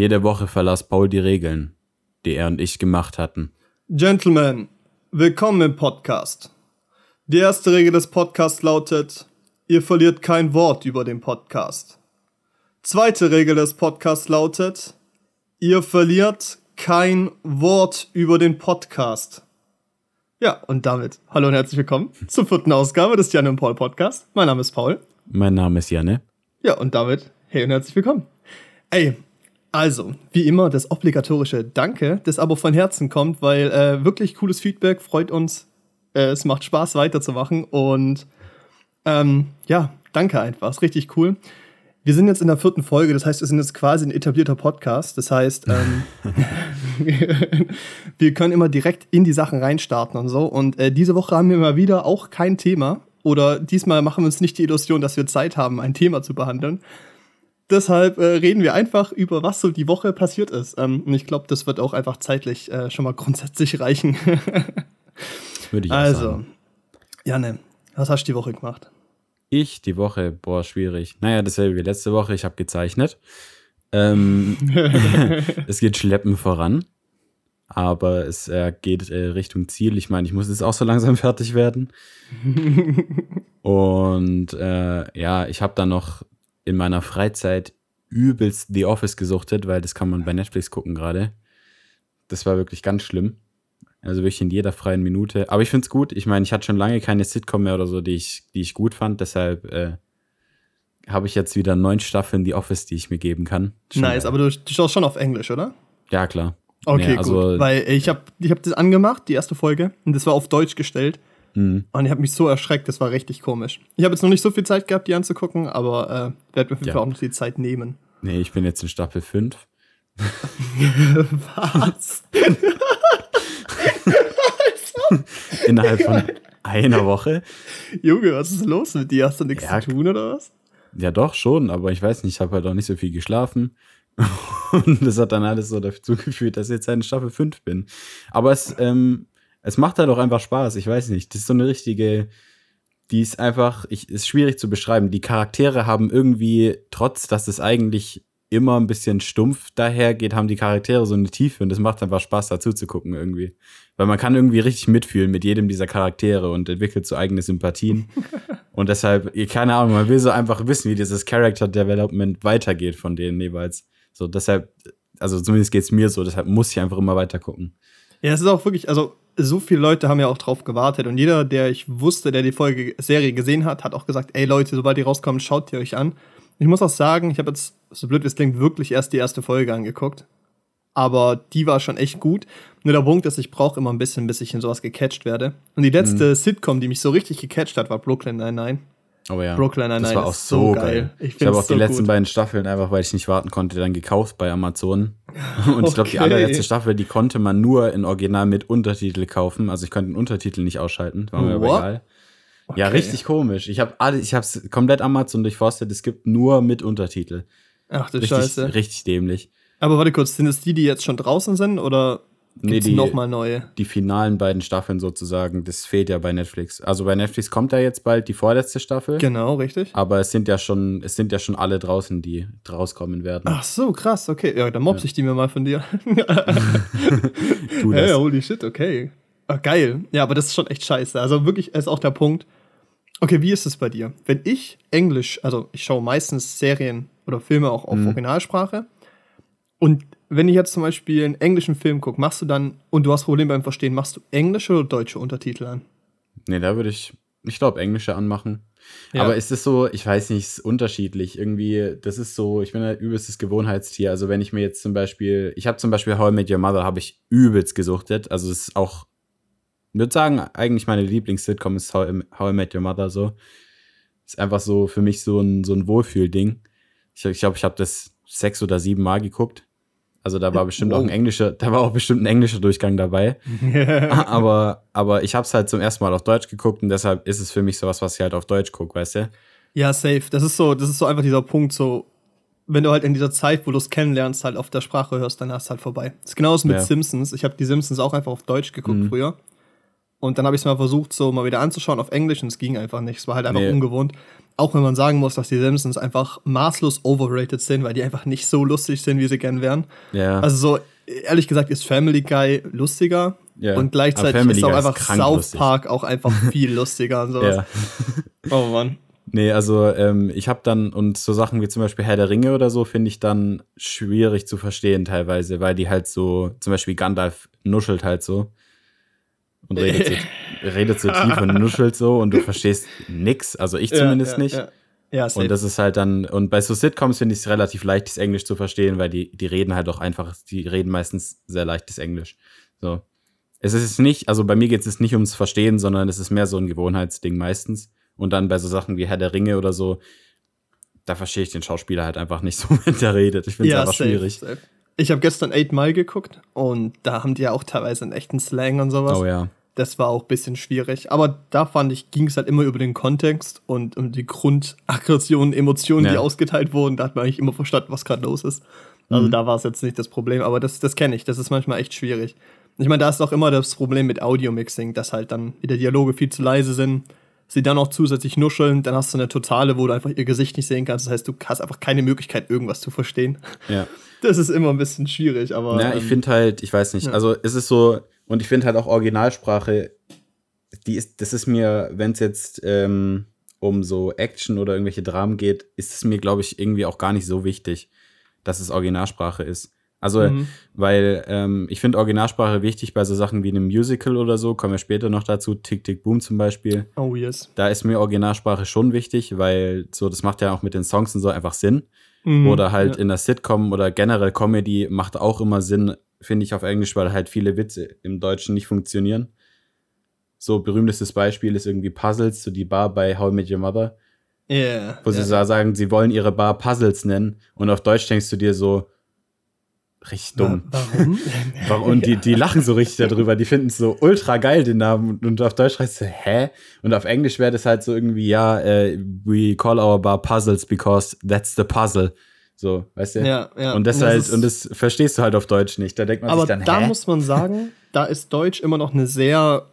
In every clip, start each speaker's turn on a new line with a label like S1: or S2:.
S1: Jede Woche verlas Paul die Regeln, die er und ich gemacht hatten.
S2: Gentlemen, willkommen im Podcast. Die erste Regel des Podcasts lautet, ihr verliert kein Wort über den Podcast. Zweite Regel des Podcasts lautet, ihr verliert kein Wort über den Podcast. Ja, und damit hallo und herzlich willkommen zur vierten Ausgabe des Janne und Paul Podcast. Mein Name ist Paul.
S1: Mein Name ist Janne.
S2: Ja, und damit hey und herzlich willkommen. Ey, also, wie immer, das obligatorische Danke, das aber von Herzen kommt, weil äh, wirklich cooles Feedback freut uns. Äh, es macht Spaß weiterzumachen und ähm, ja, danke einfach. Ist richtig cool. Wir sind jetzt in der vierten Folge, das heißt, wir sind jetzt quasi ein etablierter Podcast. Das heißt, ähm, wir können immer direkt in die Sachen reinstarten und so. Und äh, diese Woche haben wir mal wieder auch kein Thema. Oder diesmal machen wir uns nicht die Illusion, dass wir Zeit haben, ein Thema zu behandeln, Deshalb äh, reden wir einfach über, was so die Woche passiert ist. Ähm, und ich glaube, das wird auch einfach zeitlich äh, schon mal grundsätzlich reichen.
S1: Würde ich
S2: also,
S1: sagen.
S2: Janne, was hast du die Woche gemacht?
S1: Ich die Woche, boah, schwierig. Naja, dasselbe wie letzte Woche. Ich habe gezeichnet. Ähm, es geht schleppen voran. Aber es äh, geht äh, Richtung Ziel. Ich meine, ich muss jetzt auch so langsam fertig werden. Und äh, ja, ich habe dann noch in meiner Freizeit übelst The Office gesuchtet, weil das kann man bei Netflix gucken gerade. Das war wirklich ganz schlimm. Also wirklich in jeder freien Minute. Aber ich finde es gut. Ich meine, ich hatte schon lange keine Sitcom mehr oder so, die ich, die ich gut fand. Deshalb äh, habe ich jetzt wieder neun Staffeln The Office, die ich mir geben kann.
S2: Schon nice, aber du, du schaust schon auf Englisch, oder?
S1: Ja, klar.
S2: Okay, nee, also, gut. Weil ich habe ich hab das angemacht, die erste Folge, und das war auf Deutsch gestellt. Mhm. Und ich habe mich so erschreckt, das war richtig komisch. Ich habe jetzt noch nicht so viel Zeit gehabt, die anzugucken, aber äh, werde mir auf jeden. Fall auch noch die Zeit nehmen.
S1: Nee, ich bin jetzt in Staffel 5.
S2: Was?
S1: Innerhalb von einer Woche.
S2: Junge, was ist los mit dir? Hast du nichts ja, zu tun oder was?
S1: Ja, doch, schon, aber ich weiß nicht, ich habe halt auch nicht so viel geschlafen. Und das hat dann alles so dazu geführt, dass ich jetzt in Staffel 5 bin. Aber es ähm, es macht halt auch einfach Spaß. Ich weiß nicht. Das ist so eine richtige, die ist einfach, ich, ist schwierig zu beschreiben. Die Charaktere haben irgendwie, trotz dass es eigentlich immer ein bisschen stumpf dahergeht, haben die Charaktere so eine Tiefe und das macht einfach Spaß dazu zu gucken irgendwie. Weil man kann irgendwie richtig mitfühlen mit jedem dieser Charaktere und entwickelt so eigene Sympathien. und deshalb, keine Ahnung, man will so einfach wissen, wie dieses Character Development weitergeht von denen jeweils. So, deshalb, also zumindest geht es mir so, deshalb muss ich einfach immer weiter gucken.
S2: Ja, es ist auch wirklich, also so viele Leute haben ja auch drauf gewartet und jeder, der ich wusste, der die Folge Serie gesehen hat, hat auch gesagt, ey Leute, sobald die rauskommen, schaut ihr euch an. Ich muss auch sagen, ich habe jetzt, so blöd wie es klingt, wirklich erst die erste Folge angeguckt. Aber die war schon echt gut. Nur der Punkt ist, ich brauche immer ein bisschen, bis ich in sowas gecatcht werde. Und die letzte mhm. Sitcom, die mich so richtig gecatcht hat, war Brooklyn Nine-Nine.
S1: Oh ja.
S2: Brooklyn Nine-Nine
S1: das war auch so geil. geil. Ich, ich habe auch so die letzten gut. beiden Staffeln einfach, weil ich nicht warten konnte, dann gekauft bei Amazon. Und okay. ich glaube, die allerletzte Staffel, die konnte man nur in Original mit Untertitel kaufen. Also ich konnte den Untertitel nicht ausschalten, war mir aber egal. Okay. Ja, richtig komisch. Ich habe alle, ich habe es komplett Amazon durchforstet. Es gibt nur mit Untertitel.
S2: Ach du
S1: richtig,
S2: Scheiße.
S1: Richtig dämlich.
S2: Aber warte kurz, sind es die, die jetzt schon draußen sind oder
S1: nee, die,
S2: nochmal neue?
S1: Die finalen beiden Staffeln sozusagen, das fehlt ja bei Netflix. Also bei Netflix kommt ja jetzt bald die vorletzte Staffel.
S2: Genau, richtig.
S1: Aber es sind ja schon, es sind ja schon alle draußen, die rauskommen werden.
S2: Ach so, krass, okay. Ja, dann mobs ja. ich die mir mal von dir.
S1: tu das.
S2: Hey, holy shit, okay. Ach, geil. Ja, aber das ist schon echt scheiße. Also wirklich ist auch der Punkt. Okay, wie ist es bei dir? Wenn ich Englisch, also ich schaue meistens Serien oder Filme auch auf mhm. Originalsprache und wenn ich jetzt zum Beispiel einen englischen Film gucke, machst du dann, und du hast Probleme beim Verstehen, machst du englische oder deutsche Untertitel an?
S1: Nee, da würde ich, ich glaube, englische anmachen. Ja. Aber ist es so, ich weiß nicht, ist unterschiedlich. Irgendwie, das ist so, ich bin ein übelstes Gewohnheitstier. Also wenn ich mir jetzt zum Beispiel, ich habe zum Beispiel How I Met Your Mother, habe ich übelst gesuchtet. Also es ist auch, ich würde sagen, eigentlich meine Lieblings-Sitcom ist How I, How I Met Your Mother so. Ist einfach so für mich so ein, so ein Wohlfühlding. Ich glaube, ich, glaub, ich habe das sechs oder sieben Mal geguckt. Also da war bestimmt oh. auch ein englischer, da war auch bestimmt ein englischer Durchgang dabei. aber, aber ich habe es halt zum ersten Mal auf Deutsch geguckt und deshalb ist es für mich sowas, was ich halt auf Deutsch gucke, weißt du?
S2: Ja, safe. Das ist so, das ist so einfach dieser Punkt, so, wenn du halt in dieser Zeit, wo du es kennenlernst, halt auf der Sprache hörst, dann hast du halt vorbei. Das ist genauso mit ja. Simpsons. Ich habe die Simpsons auch einfach auf Deutsch geguckt mhm. früher. Und dann habe ich es mal versucht, so mal wieder anzuschauen auf Englisch und es ging einfach nicht. Es war halt einfach nee. ungewohnt. Auch wenn man sagen muss, dass die Simpsons einfach maßlos overrated sind, weil die einfach nicht so lustig sind, wie sie gern wären. Ja. Also so, ehrlich gesagt, ist Family Guy lustiger. Ja. Und gleichzeitig ist auch einfach South lustig. Park auch einfach viel lustiger und sowas. Ja.
S1: oh Mann. Nee, also ähm, ich habe dann, und so Sachen wie zum Beispiel Herr der Ringe oder so, finde ich dann schwierig zu verstehen teilweise, weil die halt so, zum Beispiel Gandalf nuschelt halt so und redet so, redet so tief und nuschelt so und du verstehst nix, also ich zumindest ja, ja, nicht. Ja. Ja, safe. und das ist halt dann, und bei so Sitcoms finde ich es relativ leicht, das Englisch zu verstehen, weil die, die reden halt auch einfach, die reden meistens sehr leichtes Englisch. So. Es ist nicht, also bei mir geht es nicht ums Verstehen, sondern es ist mehr so ein Gewohnheitsding meistens. Und dann bei so Sachen wie Herr der Ringe oder so, da verstehe ich den Schauspieler halt einfach nicht so, wenn der redet. Ich finde es ja, einfach safe, schwierig. Safe.
S2: Ich habe gestern Eight Mile geguckt und da haben die ja auch teilweise einen echten Slang und sowas.
S1: Oh ja
S2: das war auch ein bisschen schwierig. Aber da fand ich, ging es halt immer über den Kontext und um die Grundaggressionen, Emotionen, ja. die ausgeteilt wurden. Da hat man eigentlich immer verstanden, was gerade los ist. Also mhm. da war es jetzt nicht das Problem, aber das, das kenne ich. Das ist manchmal echt schwierig. Ich meine, da ist auch immer das Problem mit Audio-Mixing, dass halt dann wieder Dialoge viel zu leise sind, sie dann auch zusätzlich nuscheln, dann hast du eine totale, wo du einfach ihr Gesicht nicht sehen kannst. Das heißt, du hast einfach keine Möglichkeit, irgendwas zu verstehen.
S1: Ja.
S2: Das ist immer ein bisschen schwierig, aber.
S1: Ja, ich ähm, finde halt, ich weiß nicht, ja. also es ist so, und ich finde halt auch Originalsprache, die ist, das ist mir, wenn es jetzt ähm, um so Action oder irgendwelche Dramen geht, ist es mir, glaube ich, irgendwie auch gar nicht so wichtig, dass es Originalsprache ist. Also, mhm. weil ähm, ich finde Originalsprache wichtig bei so Sachen wie einem Musical oder so, kommen wir später noch dazu, Tick Tick Boom zum Beispiel.
S2: Oh yes.
S1: Da ist mir Originalsprache schon wichtig, weil so, das macht ja auch mit den Songs und so einfach Sinn. Mhm, oder halt ja. in der Sitcom oder generell Comedy macht auch immer Sinn, finde ich auf Englisch, weil halt viele Witze im Deutschen nicht funktionieren. So berühmtestes Beispiel ist irgendwie Puzzles, so die Bar bei How I Met Your Mother.
S2: Yeah,
S1: wo sie yeah. sagen, sie wollen ihre Bar Puzzles nennen und auf Deutsch denkst du dir so, richtig dumm.
S2: Warum?
S1: und die, die lachen so richtig darüber, die finden es so ultra geil, den Namen. Und auf Deutsch heißt es, hä? Und auf Englisch wäre das halt so irgendwie, ja, uh, we call our bar Puzzles because that's the puzzle. So, weißt du?
S2: Ja, ja.
S1: Und das, und das halt, und das verstehst du halt auf Deutsch nicht. Da denkt man
S2: aber
S1: sich dann,
S2: da
S1: hä?
S2: muss man sagen, da ist Deutsch immer noch eine sehr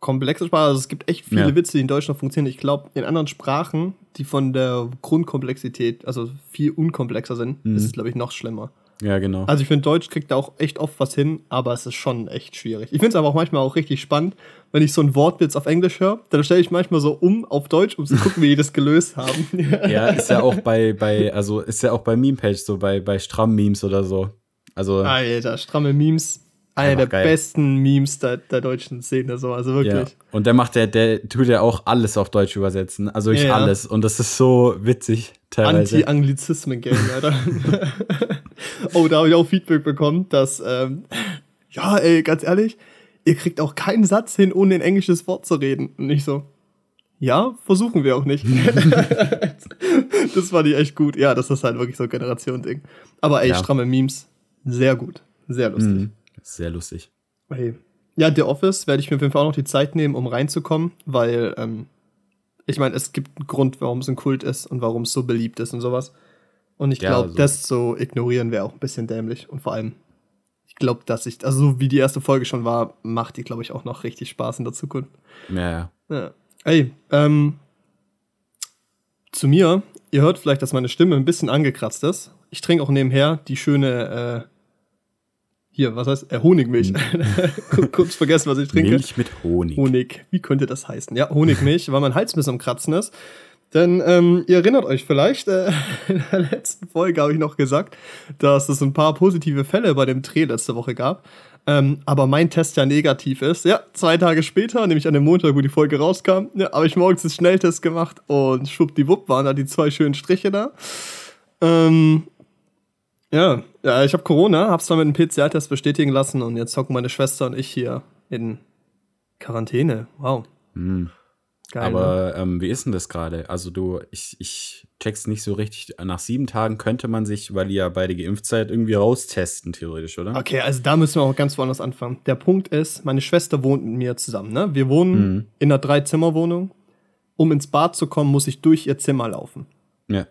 S2: komplexe Sprache. Also es gibt echt viele ja. Witze, die in Deutsch noch funktionieren. Ich glaube, in anderen Sprachen, die von der Grundkomplexität, also viel unkomplexer sind, mhm. ist es, glaube ich, noch schlimmer.
S1: Ja, genau.
S2: Also ich finde, Deutsch kriegt da auch echt oft was hin, aber es ist schon echt schwierig. Ich finde es aber auch manchmal auch richtig spannend, wenn ich so einen Wortwitz auf Englisch höre, dann stelle ich manchmal so um auf Deutsch, um zu gucken, wie die das gelöst haben.
S1: ja, ist ja auch bei, bei, also ist ja auch bei Meme-Page so, bei, bei Stramm-Memes oder so. Also.
S2: Alter, stramme Memes einer der geil. besten Memes der, der, deutschen Szene, so, also wirklich. Ja.
S1: Und der macht der, der tut ja auch alles auf Deutsch übersetzen, also ich ja, alles. Und das ist so witzig
S2: teilweise. Anti-Anglizismen-Game, Alter. oh, da habe ich auch Feedback bekommen, dass, ähm, ja, ey, ganz ehrlich, ihr kriegt auch keinen Satz hin, ohne ein englisches Wort zu reden. Und nicht so, ja, versuchen wir auch nicht. das fand ich echt gut. Ja, das ist halt wirklich so ein Generation-Ding. Aber ey, ja. stramme Memes, sehr gut. Sehr lustig. Mhm.
S1: Sehr lustig.
S2: Hey. Ja, The Office werde ich mir auf jeden Fall auch noch die Zeit nehmen, um reinzukommen, weil ähm, ich meine, es gibt einen Grund, warum es ein Kult ist und warum es so beliebt ist und sowas. Und ich glaube, ja, also. das zu ignorieren wäre auch ein bisschen dämlich. Und vor allem, ich glaube, dass ich, also so wie die erste Folge schon war, macht die, glaube ich, auch noch richtig Spaß in der Zukunft.
S1: Ja, ja.
S2: ja. Ey, ähm, zu mir, ihr hört vielleicht, dass meine Stimme ein bisschen angekratzt ist. Ich trinke auch nebenher die schöne äh, hier, was heißt, äh, Honigmilch. Hm. Kurz vergessen, was ich trinke.
S1: Milch mit Honig.
S2: Honig. Wie könnte das heißen? Ja, Honigmilch, weil mein Hals ein bisschen am Kratzen ist. Denn ähm, ihr erinnert euch vielleicht, äh, in der letzten Folge habe ich noch gesagt, dass es ein paar positive Fälle bei dem Dreh letzte Woche gab. Ähm, aber mein Test ja negativ ist. Ja, zwei Tage später, nämlich an dem Montag, wo die Folge rauskam, ja, habe ich morgens einen Schnelltest gemacht und schwuppdiwupp waren da die zwei schönen Striche da. Ähm, ja, ja ich habe Corona, hab's dann mit einem PCR-Test bestätigen lassen und jetzt hocken meine Schwester und ich hier in Quarantäne. Wow.
S1: Mhm. Geil, Aber ne? ähm, wie ist denn das gerade? Also du, ich, ich check's nicht so richtig. Nach sieben Tagen könnte man sich, weil ihr ja beide geimpft seid, irgendwie raustesten, theoretisch, oder?
S2: Okay, also da müssen wir auch ganz woanders anfangen. Der Punkt ist, meine Schwester wohnt mit mir zusammen. Ne? Wir wohnen mhm. in einer Dreizimmerwohnung. Um ins Bad zu kommen, muss ich durch ihr Zimmer laufen.
S1: Ja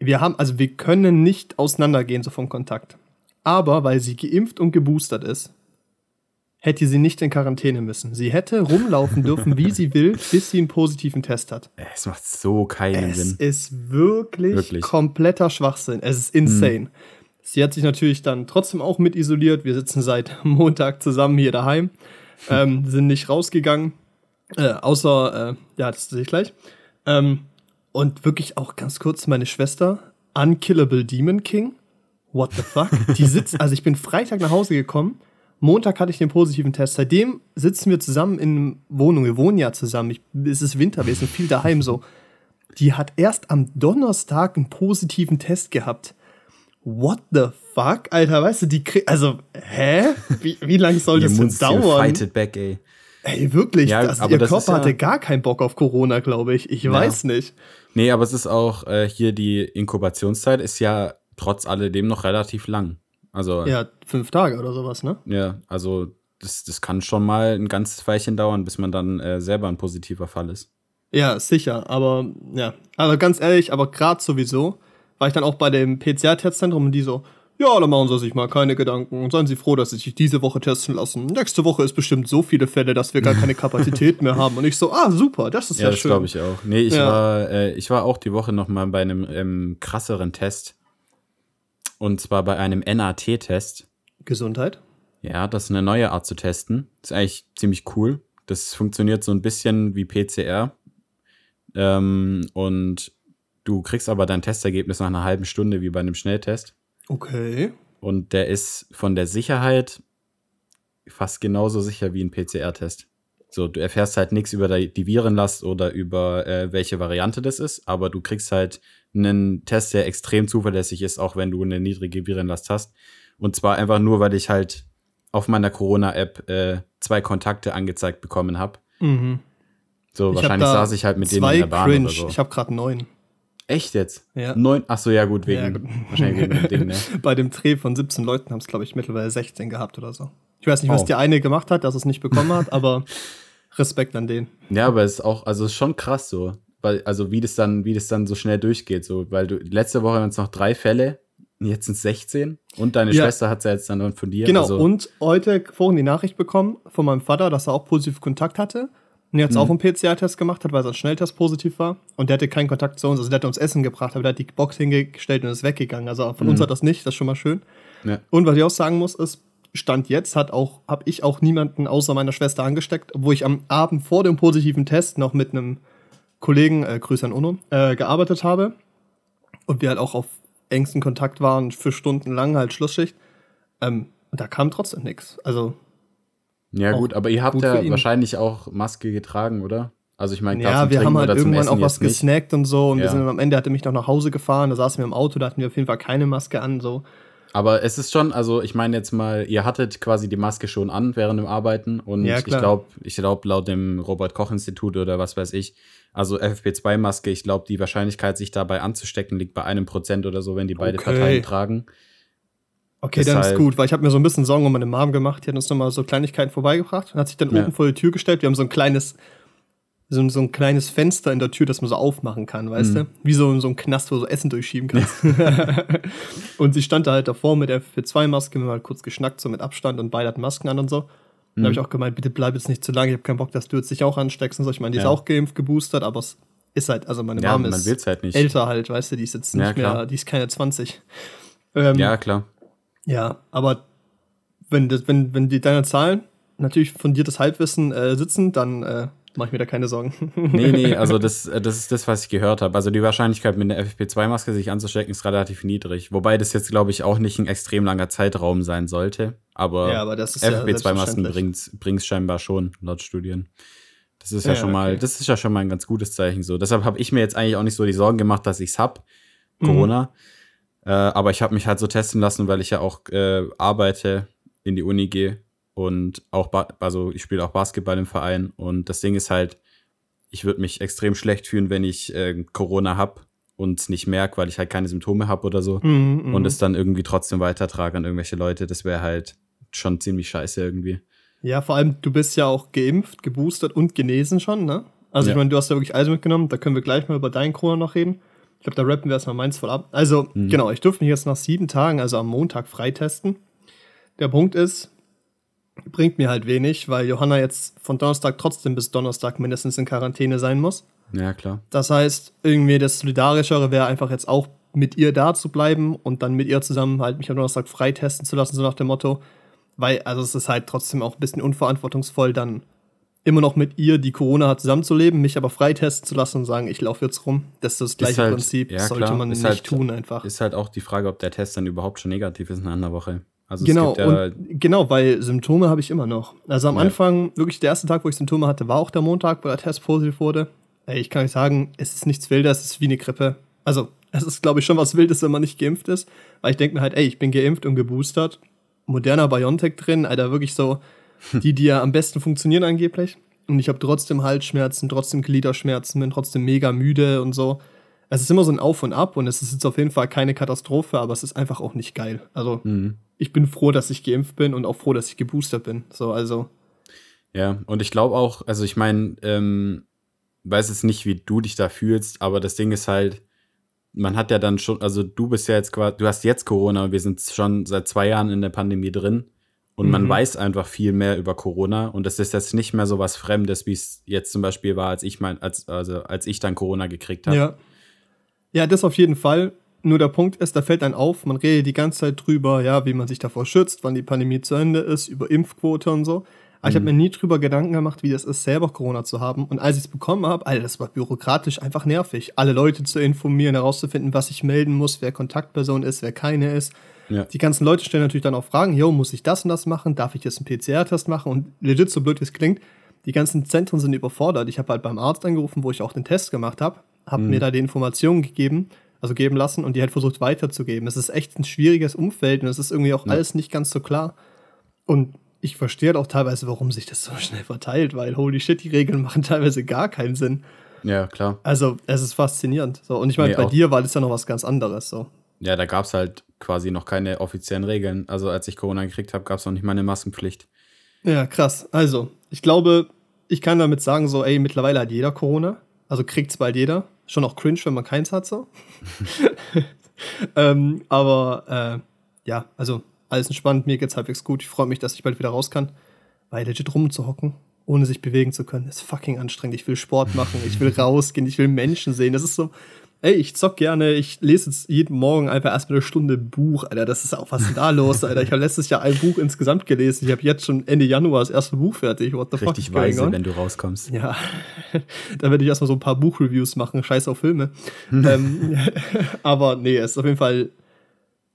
S2: wir haben, also wir können nicht auseinandergehen so vom Kontakt. Aber weil sie geimpft und geboostert ist, hätte sie nicht in Quarantäne müssen. Sie hätte rumlaufen dürfen, wie sie will, bis sie einen positiven Test hat.
S1: Es macht so keinen
S2: Es
S1: Sinn.
S2: ist wirklich,
S1: Wirklich.
S2: kompletter Schwachsinn. Es ist insane. Sie hat sich natürlich dann trotzdem auch mit isoliert. Wir sitzen seit Montag zusammen hier daheim, ähm, sind nicht rausgegangen, äh, außer, äh, ja, das sehe ich gleich. Ähm, und wirklich auch ganz kurz meine Schwester, Unkillable Demon King. What the fuck? Die sitzt, also ich bin Freitag nach Hause gekommen. Montag hatte ich den positiven Test. Seitdem sitzen wir zusammen in einer Wohnung. Wir wohnen ja zusammen. Ich, es ist Winter, wir sind viel daheim so. Die hat erst am Donnerstag einen positiven Test gehabt. What the fuck, Alter, weißt du, die krieg, also, hä? Wie, wie lange soll das denn dauern?
S1: fightet back, ey.
S2: Ey, wirklich,
S1: Ja,
S2: das,
S1: aber
S2: ihr
S1: das
S2: Körper
S1: ja-
S2: hatte gar keinen Bock auf Corona, glaube ich. Ich weiß nicht.
S1: Nee, aber es ist auch äh, hier die Inkubationszeit ist ja trotz alledem noch relativ lang. Also, ja,
S2: Ja, fünf Tage oder sowas, ne?
S1: also das, das kann schon mal ein ganzes Weilchen dauern, bis man dann äh, selber ein positiver Fall ist.
S2: Ja, sicher, aber ja, also ganz ehrlich, aber gerade sowieso war ich dann auch bei dem PCR-Testzentrum und die so, ja, da machen Sie sich mal keine Gedanken und seien Sie froh, dass Sie sich diese Woche testen lassen. Nächste Woche ist bestimmt so viele Fälle, dass wir gar keine Kapazität mehr haben. Und ich so, ah, super, das ist ja,
S1: Ja, das
S2: schön.
S1: glaube ich auch. Nee, ich,
S2: Ja.
S1: war, äh, ich war auch die Woche noch mal bei einem ähm, krasseren Test. Und zwar bei einem NAT-Test.
S2: Gesundheit.
S1: Ja, das ist eine neue Art zu testen. ist eigentlich ziemlich cool. Das funktioniert so ein bisschen wie PCR. Ähm, und du kriegst aber dein Testergebnis nach einer halben Stunde wie bei einem Schnelltest.
S2: Okay.
S1: Und der ist von der Sicherheit fast genauso sicher wie ein PCR-Test. So, du erfährst halt nichts über die Virenlast oder über äh, welche Variante das ist, aber du kriegst halt einen Test, der extrem zuverlässig ist, auch wenn du eine niedrige Virenlast hast. Und zwar einfach nur, weil ich halt auf meiner Corona-App äh, zwei Kontakte angezeigt bekommen habe.
S2: Mhm.
S1: So,
S2: Ich hab
S1: wahrscheinlich
S2: da
S1: saß ich halt mit denen in der Bahn
S2: Cringe.
S1: oder so.
S2: Ich habe gerade neun.
S1: Echt jetzt?
S2: Ja.
S1: Neun? Ach so, ja gut, wegen,
S2: Ja, gut.
S1: wahrscheinlich wegen dem Ding, ne?
S2: Bei dem Dreh von 17 Leuten haben es, glaube ich, mittlerweile 16 gehabt oder so. Ich weiß nicht, was
S1: Oh.
S2: die eine gemacht hat, dass es nicht bekommen hat, aber Respekt an den.
S1: Ja, aber es ist auch, also es ist schon krass so, weil, also wie das dann, wie das dann so schnell durchgeht, so, weil du, letzte Woche waren es noch drei Fälle, jetzt sind es 16 und deine
S2: Ja.
S1: Schwester hat es ja jetzt dann von dir.
S2: Genau,
S1: also,
S2: und heute vorhin die Nachricht bekommen von meinem Vater, dass er auch positiv Kontakt hatte. Und jetzt
S1: Mhm.
S2: auch einen PCR-Test gemacht hat, weil sein Schnelltest positiv war. Und der hatte keinen Kontakt zu uns. Also der hat uns Essen gebracht, aber der hat die Box hingestellt und ist weggegangen. Also von
S1: Mhm.
S2: uns hat das nicht, das ist schon mal schön.
S1: Ja.
S2: Und was ich auch sagen muss, ist, Stand jetzt hat auch, habe ich auch niemanden außer meiner Schwester angesteckt, obwohl ich am Abend vor dem positiven Test noch mit einem Kollegen, äh, Grüße an Uno, äh, gearbeitet habe. Und wir halt auch auf engsten Kontakt waren für Stunden lang, halt Schlussschicht. Ähm, und da kam trotzdem nichts. Also,
S1: ja gut, aber ihr habt
S2: gut
S1: ja wahrscheinlich auch Maske getragen, oder? Also ich meine,
S2: ja, wir haben halt irgendwann auch was gesnackt und so. Und wir
S1: Ja.
S2: sind dann am Ende, hat er mich noch nach Hause gefahren, da saßen wir im Auto, da hatten wir auf jeden Fall keine Maske an, so.
S1: Aber es ist schon, also ich meine jetzt mal, ihr hattet quasi die Maske schon an während dem Arbeiten und
S2: Ja,
S1: ich glaube, ich glaube laut dem Robert Koch Institut oder was weiß ich, also FFP2-Maske, ich glaube, die Wahrscheinlichkeit, sich dabei anzustecken, liegt bei einem Prozent oder so, wenn die beide
S2: Okay.
S1: Parteien tragen.
S2: Okay, dann ist
S1: Deshalb-
S2: gut, weil ich habe mir so ein bisschen Sorgen um meine Mom gemacht. Die hat uns nochmal so Kleinigkeiten vorbeigebracht und hat sich dann
S1: Ja.
S2: oben vor die Tür gestellt. Wir haben so ein kleines, so, so ein kleines Fenster in der Tür, das man so aufmachen kann,
S1: Mhm.
S2: weißt du? Wie so, so ein Knast, wo du so Essen durchschieben kannst. und sie stand da halt davor mit der FP2-Maske, wir haben halt kurz geschnackt, so mit Abstand und beide hatten Masken an und so. Dann
S1: Mhm.
S2: habe ich auch gemeint, bitte bleib jetzt nicht zu lange, ich habe keinen Bock, dass du jetzt dich auch ansteckst und so. Ich meine, die ist
S1: Ja.
S2: auch geimpft, geboostert, aber es ist halt, also meine
S1: Ja,
S2: Mom ist
S1: halt nicht.
S2: älter halt, weißt du, die ist jetzt nicht mehr, die ist keine 20. Ähm,
S1: Ja, klar.
S2: Ja, aber wenn, das, wenn, wenn die deine Zahlen natürlich fundiertes Halbwissen äh, sitzen, dann äh, mache ich mir da keine Sorgen.
S1: Nee, nee, also das, äh, das ist das, was ich gehört habe. Also die Wahrscheinlichkeit, mit einer FFP2-Maske sich anzustecken, ist relativ niedrig. Wobei das jetzt, glaube ich, auch nicht ein extrem langer Zeitraum sein sollte. Aber,
S2: Ja, aber das ist ja
S1: FFP2-Masken
S2: selbstverständlich.
S1: bringt es scheinbar schon, laut Studien. Das ist ja,
S2: Ja,
S1: schon mal,
S2: okay.
S1: das ist ja schon mal ein ganz gutes Zeichen so. Deshalb habe ich mir jetzt eigentlich auch nicht so die Sorgen gemacht, dass ich es hab, Corona. Äh, aber ich habe mich halt so testen lassen, weil ich ja auch äh, arbeite, in die Uni gehe und auch, ba also ich spiele auch Basketball im Verein. Und das Ding ist halt, ich würde mich extrem schlecht fühlen, wenn ich äh, Corona hab und es nicht merke, weil ich halt keine Symptome habe oder so.
S2: Mhm, mhm.
S1: Und es dann irgendwie trotzdem weitertrage an irgendwelche Leute. Das wäre halt schon ziemlich scheiße irgendwie.
S2: ja, vor allem, du bist ja auch geimpft, geboostert und genesen schon, ne? Also ich
S1: Ja.
S2: meine, du hast ja wirklich alles mitgenommen, da können wir gleich mal über deinen Corona noch reden. Ich glaube, da rappen wir erstmal meins voll ab. Also,
S1: Mhm.
S2: genau, ich durfte mich jetzt nach sieben Tagen, also am Montag, freitesten. Der Punkt ist, bringt mir halt wenig, weil Johanna jetzt von Donnerstag trotzdem bis Donnerstag mindestens in Quarantäne sein muss.
S1: Ja, klar.
S2: Das heißt, irgendwie das Solidarischere wäre einfach jetzt auch mit ihr da zu bleiben und dann mit ihr zusammen halt mich am Donnerstag freitesten zu lassen, so nach dem Motto. Weil, also es ist halt trotzdem auch ein bisschen unverantwortungsvoll, dann immer noch mit ihr, die Corona hat, zusammenzuleben, mich aber freitesten zu lassen und sagen, ich laufe jetzt rum. Das ist das gleiche
S1: halt,
S2: Prinzip,
S1: ja,
S2: sollte
S1: klar,
S2: man
S1: ist
S2: nicht
S1: halt,
S2: tun einfach.
S1: Ist halt auch die Frage, ob der Test dann überhaupt schon negativ ist in einer Woche. Also
S2: genau,
S1: es gibt ja,
S2: genau, weil Symptome habe ich immer noch. Also am
S1: Ja.
S2: Anfang, wirklich der erste Tag, wo ich Symptome hatte, war auch der Montag, wo der Test positiv wurde. Ey, ich kann euch sagen, es ist nichts Wildes, es ist wie eine Grippe. Also, es ist, glaube ich, schon was Wildes, wenn man nicht geimpft ist. Weil ich denke mir halt, ey, ich bin geimpft und geboostert. Moderner BioNTech drin, Alter, wirklich so, die, die ja am besten funktionieren angeblich. Und ich habe trotzdem Halsschmerzen, trotzdem Gliederschmerzen, bin trotzdem mega müde und so. Es ist immer so ein Auf und Ab und es ist jetzt auf jeden Fall keine Katastrophe, aber es ist einfach auch nicht geil. Also,
S1: Mhm.
S2: ich bin froh, dass ich geimpft bin und auch froh, dass ich geboostert bin. So, also,
S1: ja, und ich glaube auch, also ich meine, ähm, weiß jetzt nicht, wie du dich da fühlst, aber das Ding ist halt, man hat ja dann schon, also du bist ja jetzt quasi, du hast jetzt Corona und wir sind schon seit zwei Jahren in der Pandemie drin und man
S2: Mhm.
S1: weiß einfach viel mehr über Corona und es ist jetzt nicht mehr so was Fremdes, wie es jetzt zum Beispiel war, als ich mein, als, also als ich dann Corona gekriegt habe.
S2: ja. Ja, das auf jeden Fall. Nur der Punkt ist, da fällt dann auf, man redet die ganze Zeit drüber, ja, wie man sich davor schützt, wann die Pandemie zu Ende ist, über Impfquote und so. Aber ich habe mir nie drüber Gedanken gemacht, wie das ist, selber Corona zu haben. Und als ich es bekommen habe, Alter, das war bürokratisch einfach nervig. Alle Leute zu informieren, herauszufinden, was ich melden muss, wer Kontaktperson ist, wer keine ist.
S1: Ja.
S2: Die ganzen Leute stellen natürlich dann auch Fragen, yo, muss ich das und das machen? Darf ich jetzt einen PCR-Test machen? Und legit, so blöd wie es klingt, die ganzen Zentren sind überfordert. Ich habe halt beim Arzt angerufen, wo ich auch den Test gemacht habe, habe mir da die Informationen gegeben, also geben lassen und die halt versucht weiterzugeben. Es ist echt ein schwieriges Umfeld und es ist irgendwie auch alles nicht ganz so klar. Und ich verstehe halt auch teilweise, warum sich das so schnell verteilt, weil holy shit, die Regeln machen teilweise gar keinen Sinn.
S1: ja, klar.
S2: Also, es ist faszinierend. So, und ich meine,
S1: Nee,
S2: bei dir war das ja noch was ganz anderes. So.
S1: Ja, da gab es halt quasi noch keine offiziellen Regeln. Also als ich Corona gekriegt habe, gab es noch nicht mal eine Maskenpflicht.
S2: Ja, krass. Also, ich glaube, ich kann damit sagen, so, ey, mittlerweile hat jeder Corona. Also kriegt's bald jeder. Schon auch cringe, wenn man keins hat, so. ähm, aber, äh, ja, also, alles entspannt. Mir geht's halbwegs gut. Ich freue mich, dass ich bald wieder raus kann. Weil legit rumzuhocken, ohne sich bewegen zu können, ist fucking anstrengend. Ich will Sport machen, ich will rausgehen, ich will Menschen sehen. Das ist so, ey, ich zock gerne, ich lese jetzt jeden Morgen einfach erstmal eine Stunde Buch, Alter. Das ist auch, was ist da los, Alter? Ich habe letztes Jahr ein Buch insgesamt gelesen. Ich habe jetzt schon Ende Januar das erste Buch fertig. What the fuck
S1: Richtig
S2: is going
S1: weise,
S2: on?
S1: wenn du rauskommst.
S2: Ja, da werde ich erstmal so ein paar Buchreviews machen, scheiß auf Filme. ähm, aber nee, es ist auf jeden Fall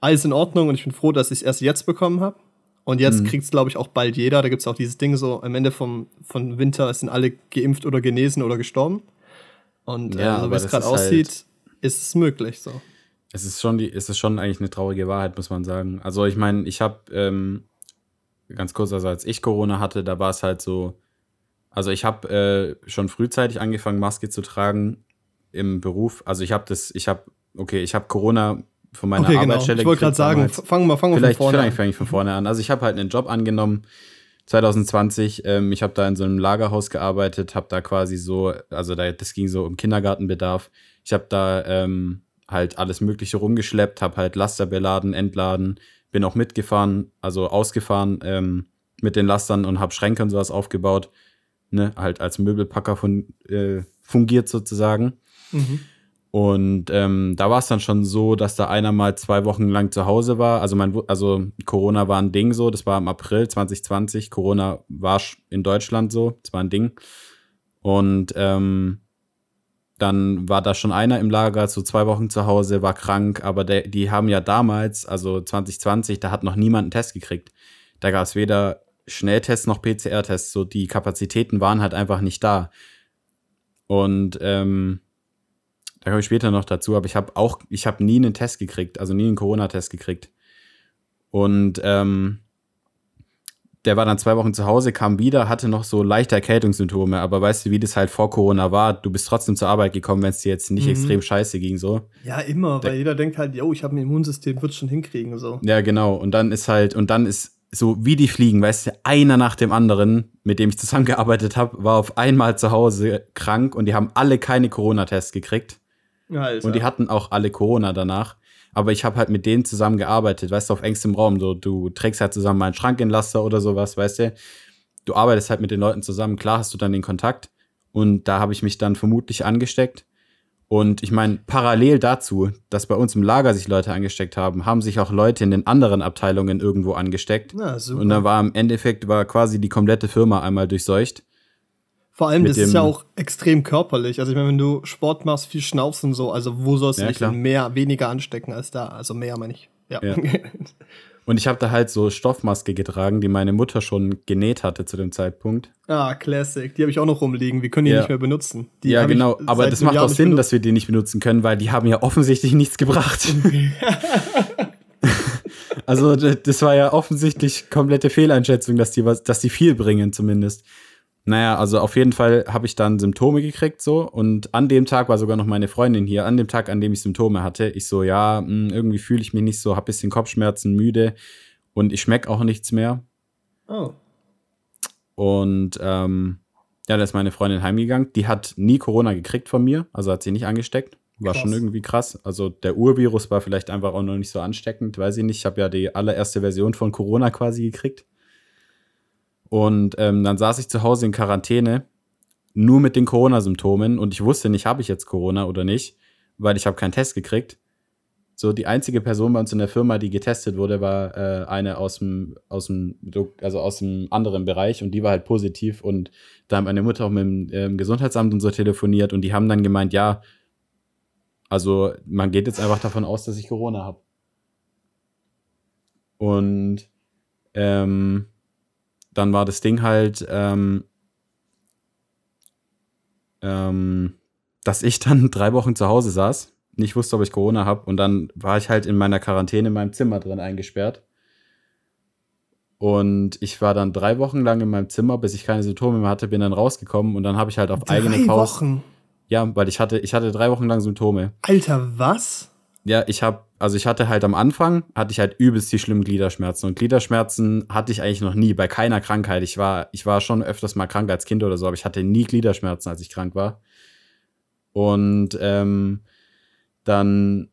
S2: alles in Ordnung und ich bin froh, dass ich es erst jetzt bekommen habe. Und jetzt kriegt es, glaube ich, auch bald jeder. Da gibt es auch dieses Ding so, am Ende vom, von Winter sind alle geimpft oder genesen oder gestorben. Und
S1: Ja,
S2: äh, so wie es gerade
S1: ist halt-
S2: aussieht, ist es möglich. So.
S1: Es ist schon die, es ist schon eigentlich eine traurige Wahrheit, muss man sagen. Also ich meine, ich habe ähm, ganz kurz, also als ich Corona hatte, da war es halt so, also ich habe äh, schon frühzeitig angefangen, Maske zu tragen im Beruf. Also ich habe das, ich habe, okay, ich habe Corona von meiner
S2: Okay, genau.
S1: Arbeitsstelle.
S2: Ich wollte gerade sagen, fangen wir wir von
S1: Vielleicht,
S2: vorne
S1: vielleicht
S2: an.
S1: fange ich von vorne an. Also ich habe halt einen Job angenommen 2020. Ähm, ich habe da in so einem Lagerhaus gearbeitet, habe da quasi so, also da, das ging so um Kindergartenbedarf. Ich habe da ähm, halt alles Mögliche rumgeschleppt, habe halt Laster beladen, entladen, bin auch mitgefahren, also ausgefahren ähm, mit den Lastern und habe Schränke und sowas aufgebaut. Ne, halt als Möbelpacker von, äh, fungiert sozusagen.
S2: Mhm.
S1: Und ähm, da war es dann schon so, dass da einer mal zwei Wochen lang zu Hause war. Also, mein, also Corona war ein Ding so, das war im April 2020. Corona war in Deutschland so, das war ein Ding. Und ähm, dann war da schon einer im Lager, so zwei Wochen zu Hause, war krank, aber der, die haben ja damals, also 2020, da hat noch niemand einen Test gekriegt. Da gab es weder Schnelltests noch PCR-Tests, so die Kapazitäten waren halt einfach nicht da. Und ähm, da komme ich später noch dazu, aber ich habe auch, ich habe nie einen Test gekriegt, also nie einen Corona-Test gekriegt. Und ähm, der war dann zwei Wochen zu Hause, kam wieder, hatte noch so leichte Erkältungssymptome, aber weißt du, wie das halt vor Corona war? Du bist trotzdem zur Arbeit gekommen, wenn es dir jetzt nicht
S2: Mhm.
S1: extrem scheiße ging, so.
S2: Ja, immer, weil jeder denkt halt, yo, ich habe ein Immunsystem, wird schon hinkriegen. So.
S1: Ja, genau. Und dann ist halt, und dann ist so wie die fliegen, weißt du, einer nach dem anderen, mit dem ich zusammengearbeitet habe, war auf einmal zu Hause krank und die haben alle keine Corona-Tests gekriegt.
S2: Alter.
S1: Und die hatten auch alle Corona danach. aber ich habe halt mit denen zusammen gearbeitet, weißt du, auf engstem Raum. So, du trägst halt zusammen mal einen Schrankenlaster oder sowas, weißt du. Du arbeitest halt mit den Leuten zusammen, klar hast du dann den Kontakt. Und da habe ich mich dann vermutlich angesteckt. Und ich meine, parallel dazu, dass bei uns im Lager sich Leute angesteckt haben, haben sich auch Leute in den anderen Abteilungen irgendwo angesteckt.
S2: Ja, super.
S1: Und dann war im Endeffekt war quasi die komplette Firma einmal durchseucht.
S2: Vor allem, das ist ja auch extrem körperlich. Also ich meine, wenn du Sport machst, viel schnaufst und so, also wo sollst du
S1: Ja,
S2: dich
S1: klar.
S2: mehr, weniger anstecken als da? Also mehr, meine ich. Ja.
S1: Ja. Und ich habe da halt so Stoffmaske getragen, die meine Mutter schon genäht hatte zu dem Zeitpunkt.
S2: ah, Classic. Die habe ich auch noch rumliegen. Wir können die
S1: Ja.
S2: nicht mehr benutzen. Die
S1: ja, genau. Aber das macht auch Sinn, dass wir die nicht benutzen können, weil die haben ja offensichtlich nichts gebracht. also das war ja offensichtlich komplette Fehleinschätzung, dass die was, dass die viel bringen zumindest. Naja, also auf jeden Fall habe ich dann Symptome gekriegt so und an dem Tag war sogar noch meine Freundin hier, an dem Tag, an dem ich Symptome hatte. Ich so, ja, mh, irgendwie fühle ich mich nicht so, hab bisschen Kopfschmerzen, müde und ich schmeck auch nichts mehr.
S2: Oh.
S1: Und ähm, ja, da ist meine Freundin heimgegangen. Die hat nie Corona gekriegt von mir, also hat sie nicht angesteckt. War
S2: Krass.
S1: schon irgendwie krass. Also der Urvirus war vielleicht einfach auch noch nicht so ansteckend, weiß ich nicht. Ich habe ja die allererste Version von Corona quasi gekriegt. Und ähm, dann saß ich zu Hause in Quarantäne, nur mit den Corona-Symptomen und ich wusste nicht, habe ich jetzt Corona oder nicht, weil ich habe keinen Test gekriegt. So, die einzige Person bei uns in der Firma, die getestet wurde, war äh, eine aus dem, aus dem, also aus dem anderen Bereich und die war halt positiv und da haben meine Mutter auch mit dem ähm, Gesundheitsamt und so telefoniert und die haben dann gemeint, ja, also man geht jetzt einfach davon aus, dass ich Corona habe. Und ähm, dann war das Ding halt, ähm, ähm, dass ich dann drei Wochen zu Hause saß, nicht wusste, ob ich Corona habe und dann war ich halt in meiner Quarantäne in meinem Zimmer drin eingesperrt. Und ich war dann drei Wochen lang in meinem Zimmer, bis ich keine Symptome mehr hatte, bin dann rausgekommen und dann habe ich halt auf eigene
S2: Drei
S1: Faust.
S2: Wochen.
S1: Ja, weil ich hatte, ich hatte drei Wochen lang Symptome.
S2: Alter, was?
S1: Ja, ich habe, also ich hatte halt am Anfang, hatte ich halt übelst die schlimmen Gliederschmerzen. Und Gliederschmerzen hatte ich eigentlich noch nie, bei keiner Krankheit. Ich war, ich war schon öfters mal krank als Kind oder so, aber ich hatte nie Gliederschmerzen, als ich krank war. Und ähm, dann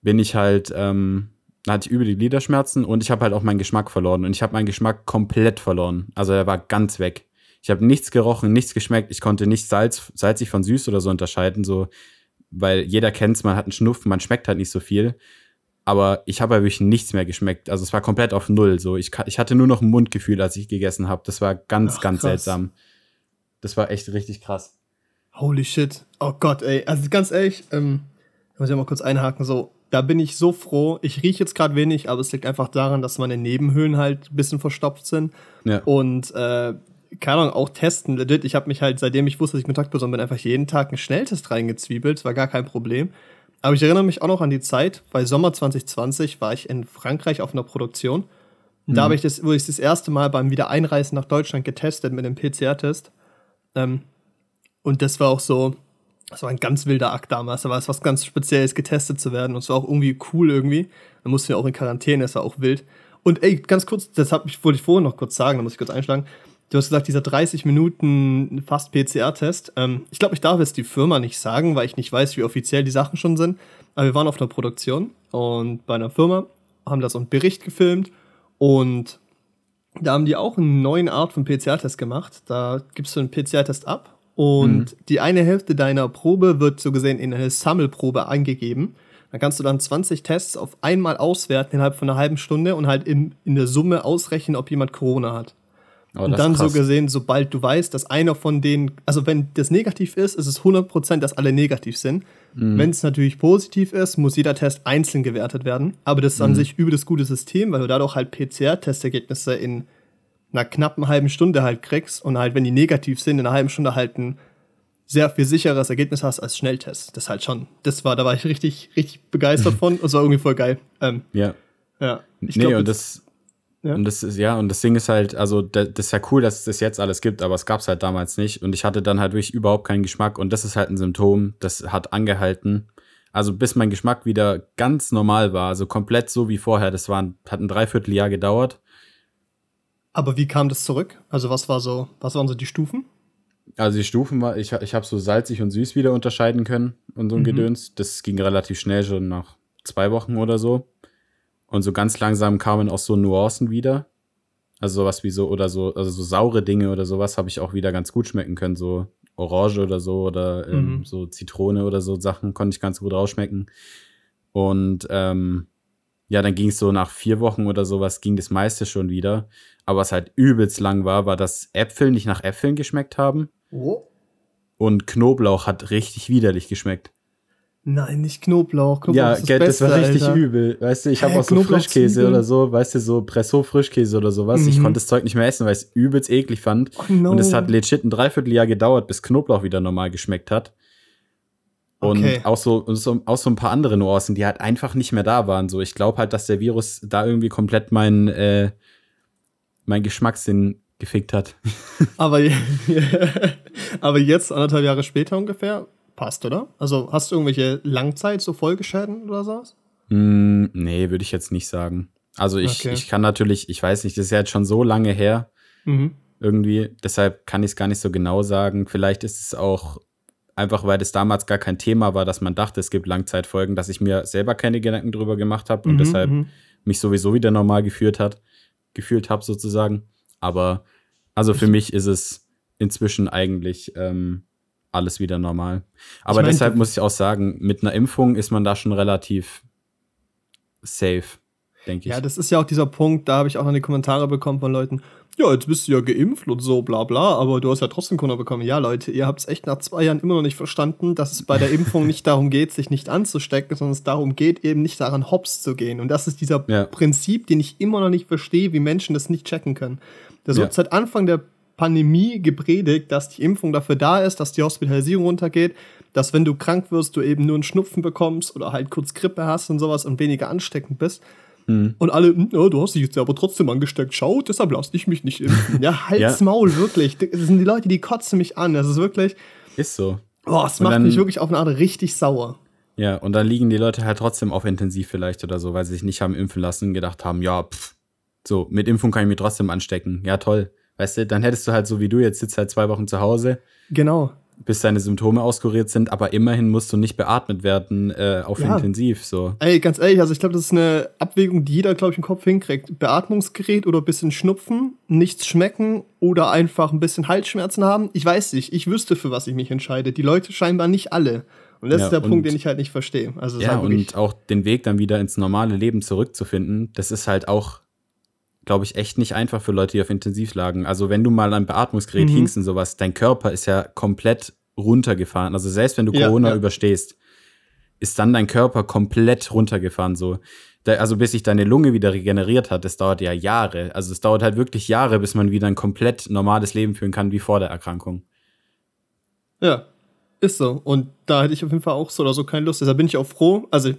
S1: bin ich halt, ähm, hatte ich übel die Gliederschmerzen und ich habe halt auch meinen Geschmack verloren. Und ich habe meinen Geschmack komplett verloren. Also er war ganz weg. Ich habe nichts gerochen, nichts geschmeckt. Ich konnte nicht Salz, salzig von süß oder so unterscheiden. So, weil jeder kennt's, man hat einen Schnupfen, man schmeckt halt nicht so viel. Aber ich habe halt wirklich nichts mehr geschmeckt. Also es war komplett auf Null. So, ich, ich hatte nur noch ein Mundgefühl, als ich gegessen habe. Das war ganz,
S2: Ach,
S1: ganz
S2: krass.
S1: seltsam. Das war echt richtig krass.
S2: Holy shit. Oh Gott, ey. Also ganz ehrlich, ähm, ich muss ja mal kurz einhaken, so, da bin ich so froh. Ich rieche jetzt gerade wenig, aber es liegt einfach daran, dass meine Nebenhöhlen halt ein bisschen verstopft sind.
S1: Ja.
S2: Und, äh, keine Ahnung, auch testen, legit. Ich habe mich halt, seitdem ich wusste, dass ich Kontaktperson bin, einfach jeden Tag einen Schnelltest reingezwiebelt. Das war gar kein Problem. Aber ich erinnere mich auch noch an die Zeit, bei Sommer 2020 war ich in Frankreich auf einer Produktion. Und Da habe ich das, wurde ich das erste Mal beim Wiedereinreisen nach Deutschland getestet mit einem PCR-Test. Ähm, und das war auch so, das war ein ganz wilder Akt damals. Da war es was ganz Spezielles, getestet zu werden. Und es war auch irgendwie cool irgendwie. Da mussten wir auch in Quarantäne, das war auch wild. Und ey, ganz kurz, das hab ich, wollte ich vorhin noch kurz sagen, da muss ich kurz einschlagen. Du hast gesagt, dieser 30 Minuten fast PCR-Test. Ähm, ich glaube, ich darf jetzt die Firma nicht sagen, weil ich nicht weiß, wie offiziell die Sachen schon sind. Aber wir waren auf einer Produktion und bei einer Firma haben da so einen Bericht gefilmt und da haben die auch eine neue Art von PCR-Test gemacht. Da gibst du einen PCR-Test ab und die eine Hälfte deiner Probe wird so gesehen in eine Sammelprobe eingegeben. Dann kannst du dann 20 Tests auf einmal auswerten innerhalb von einer halben Stunde und halt in, in der Summe ausrechnen, ob jemand Corona hat.
S1: Oh,
S2: Und dann so gesehen, sobald du weißt, dass einer von denen, also wenn das negativ ist, ist es 100%, dass alle negativ sind.
S1: Mhm.
S2: Wenn es natürlich positiv ist, muss jeder Test einzeln gewertet werden. Aber das ist
S1: Mhm.
S2: an sich übel das gute System, weil du dadurch halt PCR-Testergebnisse in einer knappen halben Stunde halt kriegst und halt, wenn die negativ sind, in einer halben Stunde halt ein sehr viel sicheres Ergebnis hast als Schnelltest. Das halt schon, das war, da war ich richtig, richtig begeistert von und es war irgendwie voll geil. Ähm,
S1: Ja.
S2: ja. Ich
S1: nee,
S2: glaub,
S1: und das,
S2: Ja.
S1: und das ist, ja, und das Ding ist halt, also da- das ist ja cool, dass es das jetzt alles gibt, aber es gab es halt damals nicht. Und ich hatte dann halt wirklich überhaupt keinen Geschmack. Und das ist halt ein Symptom, das hat angehalten. Also bis mein Geschmack wieder ganz normal war, also komplett so wie vorher. Das war, ein- hat ein Dreivierteljahr gedauert.
S2: Aber wie kam das zurück? Also was war so, was waren so die Stufen?
S1: Also die Stufen war, ich, ich habe so salzig und süß wieder unterscheiden können und so ein mhm. Gedöns. Das ging relativ schnell, schon nach zwei Wochen oder so. Und so ganz langsam kamen auch so Nuancen wieder. Also sowas wie so, oder so, also so saure Dinge oder sowas habe ich auch wieder ganz gut schmecken können. So Orange oder so oder ähm, mhm. so Zitrone oder so Sachen konnte ich ganz gut rausschmecken. Und ähm, ja, dann ging es so nach vier Wochen oder sowas, ging das meiste schon wieder. Aber was halt übelst lang war, war, dass Äpfel nicht nach Äpfeln geschmeckt haben. Oh. Und Knoblauch hat richtig widerlich geschmeckt.
S2: Nein, nicht Knoblauch. Knoblauch
S1: ja, das, Beste, das war richtig Alter. übel. Weißt du, ich habe auch so Frischkäse oder so, weißt du, so Presso-Frischkäse oder sowas. Mhm. Ich konnte das Zeug nicht mehr essen, weil ich es übelst eklig fand. Oh no. Und es hat legit ein Dreivierteljahr gedauert, bis Knoblauch wieder normal geschmeckt hat. Und okay. auch, so, so, auch so ein paar andere Nuancen, die halt einfach nicht mehr da waren. So, ich glaube halt, dass der Virus da irgendwie komplett mein, äh, mein Geschmackssinn gefickt hat.
S2: aber, aber jetzt, anderthalb Jahre später ungefähr, passt, oder? Also hast du irgendwelche Langzeit, so Folgeschäden oder sowas?
S1: Mm, nee, würde ich jetzt nicht sagen. Also ich, okay. ich kann natürlich, ich weiß nicht, das ist ja jetzt schon so lange her. Mhm. Irgendwie. Deshalb kann ich es gar nicht so genau sagen. Vielleicht ist es auch einfach, weil das damals gar kein Thema war, dass man dachte, es gibt Langzeitfolgen, dass ich mir selber keine Gedanken drüber gemacht habe und mhm, deshalb mhm. mich sowieso wieder normal gefühlt hat, gefühlt habe sozusagen. Aber also für mich ist es inzwischen eigentlich ähm, alles wieder normal. Aber ich mein, deshalb muss ich auch sagen, mit einer Impfung ist man da schon relativ safe, denke ich.
S2: Ja, das ist ja auch dieser Punkt, da habe ich auch noch die Kommentare bekommen von Leuten, ja, jetzt bist du ja geimpft und so, bla bla, aber du hast ja trotzdem Corona bekommen. Ja, Leute, ihr habt es echt nach zwei Jahren immer noch nicht verstanden, dass es bei der Impfung nicht darum geht, sich nicht anzustecken, sondern es darum geht, eben nicht daran hops zu gehen. Und das ist dieser ja. Prinzip, den ich immer noch nicht verstehe, wie Menschen das nicht checken können. Das wird ja. seit Anfang der Pandemie gepredigt, dass die Impfung dafür da ist, dass die Hospitalisierung runtergeht, dass wenn du krank wirst, du eben nur einen Schnupfen bekommst oder halt kurz Grippe hast und sowas und weniger ansteckend bist. Mhm. Und alle, ja, du hast dich jetzt aber trotzdem angesteckt. Schau, deshalb lass ich mich nicht impfen. Ja, halt's ja. Maul, wirklich. Das sind die Leute, die kotzen mich an. Das ist wirklich.
S1: Ist so.
S2: Boah, es macht dann, mich wirklich auf eine Art richtig sauer.
S1: Ja, und dann liegen die Leute halt trotzdem auf intensiv vielleicht oder so, weil sie sich nicht haben impfen lassen, gedacht haben, ja, pff, so, mit Impfung kann ich mich trotzdem anstecken. Ja, toll. Weißt du, dann hättest du halt so wie du jetzt sitzt halt zwei Wochen zu Hause.
S2: Genau.
S1: Bis deine Symptome auskuriert sind, aber immerhin musst du nicht beatmet werden äh, auf ja. intensiv. So.
S2: Ey, ganz ehrlich, also ich glaube, das ist eine Abwägung, die jeder, glaube ich, im Kopf hinkriegt. Beatmungsgerät oder ein bisschen Schnupfen, nichts schmecken oder einfach ein bisschen Halsschmerzen haben. Ich weiß nicht, ich wüsste, für was ich mich entscheide. Die Leute scheinbar nicht alle. Und das ja, ist der Punkt, den ich halt nicht verstehe. Also
S1: ja, und auch den Weg dann wieder ins normale Leben zurückzufinden, das ist halt auch glaube ich, echt nicht einfach für Leute, die auf Intensiv lagen. Also wenn du mal ein Beatmungsgerät mhm. hingst und sowas, dein Körper ist ja komplett runtergefahren. Also selbst wenn du Corona ja, ja. überstehst, ist dann dein Körper komplett runtergefahren. So. Da, also bis sich deine Lunge wieder regeneriert hat, das dauert ja Jahre. Also es dauert halt wirklich Jahre, bis man wieder ein komplett normales Leben führen kann wie vor der Erkrankung.
S2: Ja, ist so. Und da hätte ich auf jeden Fall auch so oder so keine Lust. Deshalb bin ich auch froh. Also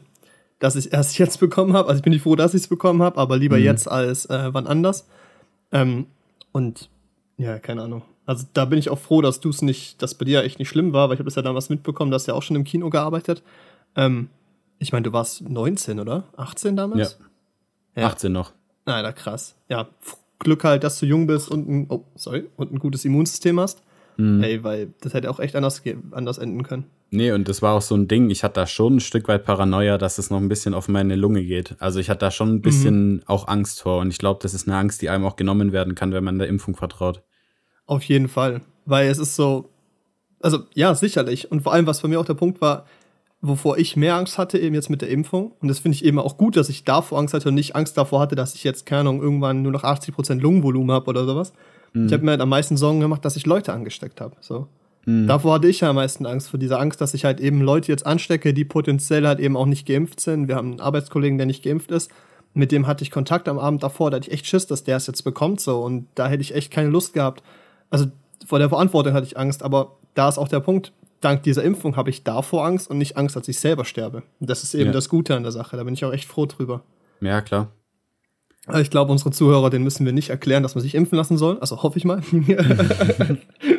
S2: dass ich erst jetzt bekommen habe. Also ich bin nicht froh, dass ich es bekommen habe, aber lieber mhm. jetzt als äh, wann anders. Ähm, und ja, keine Ahnung. Also da bin ich auch froh, dass du es nicht, dass bei dir echt nicht schlimm war, weil ich habe das ja damals mitbekommen, dass du ja auch schon im Kino gearbeitet. Ähm, ich meine, du warst 19, oder? 18 damals?
S1: Ja. ja. 18 noch.
S2: Na, krass. Ja, Glück halt, dass du jung bist und ein, oh, sorry, und ein gutes Immunsystem hast. Mhm. Ey, weil das hätte auch echt anders, anders enden können.
S1: Nee, und das war auch so ein Ding, ich hatte da schon ein Stück weit Paranoia, dass es noch ein bisschen auf meine Lunge geht. Also ich hatte da schon ein bisschen mhm. auch Angst vor. Und ich glaube, das ist eine Angst, die einem auch genommen werden kann, wenn man der Impfung vertraut.
S2: Auf jeden Fall. Weil es ist so, also ja, sicherlich. Und vor allem, was für mich auch der Punkt war, wovor ich mehr Angst hatte, eben jetzt mit der Impfung. Und das finde ich eben auch gut, dass ich davor Angst hatte und nicht Angst davor hatte, dass ich jetzt, keine Ahnung, irgendwann nur noch 80% Lungenvolumen habe oder sowas. Mhm. Ich habe mir halt am meisten Sorgen gemacht, dass ich Leute angesteckt habe. So. Mhm. Davor hatte ich ja am meisten Angst, vor dieser Angst, dass ich halt eben Leute jetzt anstecke, die potenziell halt eben auch nicht geimpft sind. Wir haben einen Arbeitskollegen, der nicht geimpft ist. Mit dem hatte ich Kontakt am Abend davor, da hatte ich echt Schiss, dass der es jetzt bekommt so. Und da hätte ich echt keine Lust gehabt. Also vor der Verantwortung hatte ich Angst, aber da ist auch der Punkt, dank dieser Impfung habe ich davor Angst und nicht Angst, dass ich selber sterbe. Und das ist eben ja. das Gute an der Sache. Da bin ich auch echt froh drüber.
S1: Ja, klar.
S2: Ich glaube, unsere Zuhörer, denen müssen wir nicht erklären, dass man sich impfen lassen soll. Also hoffe ich mal.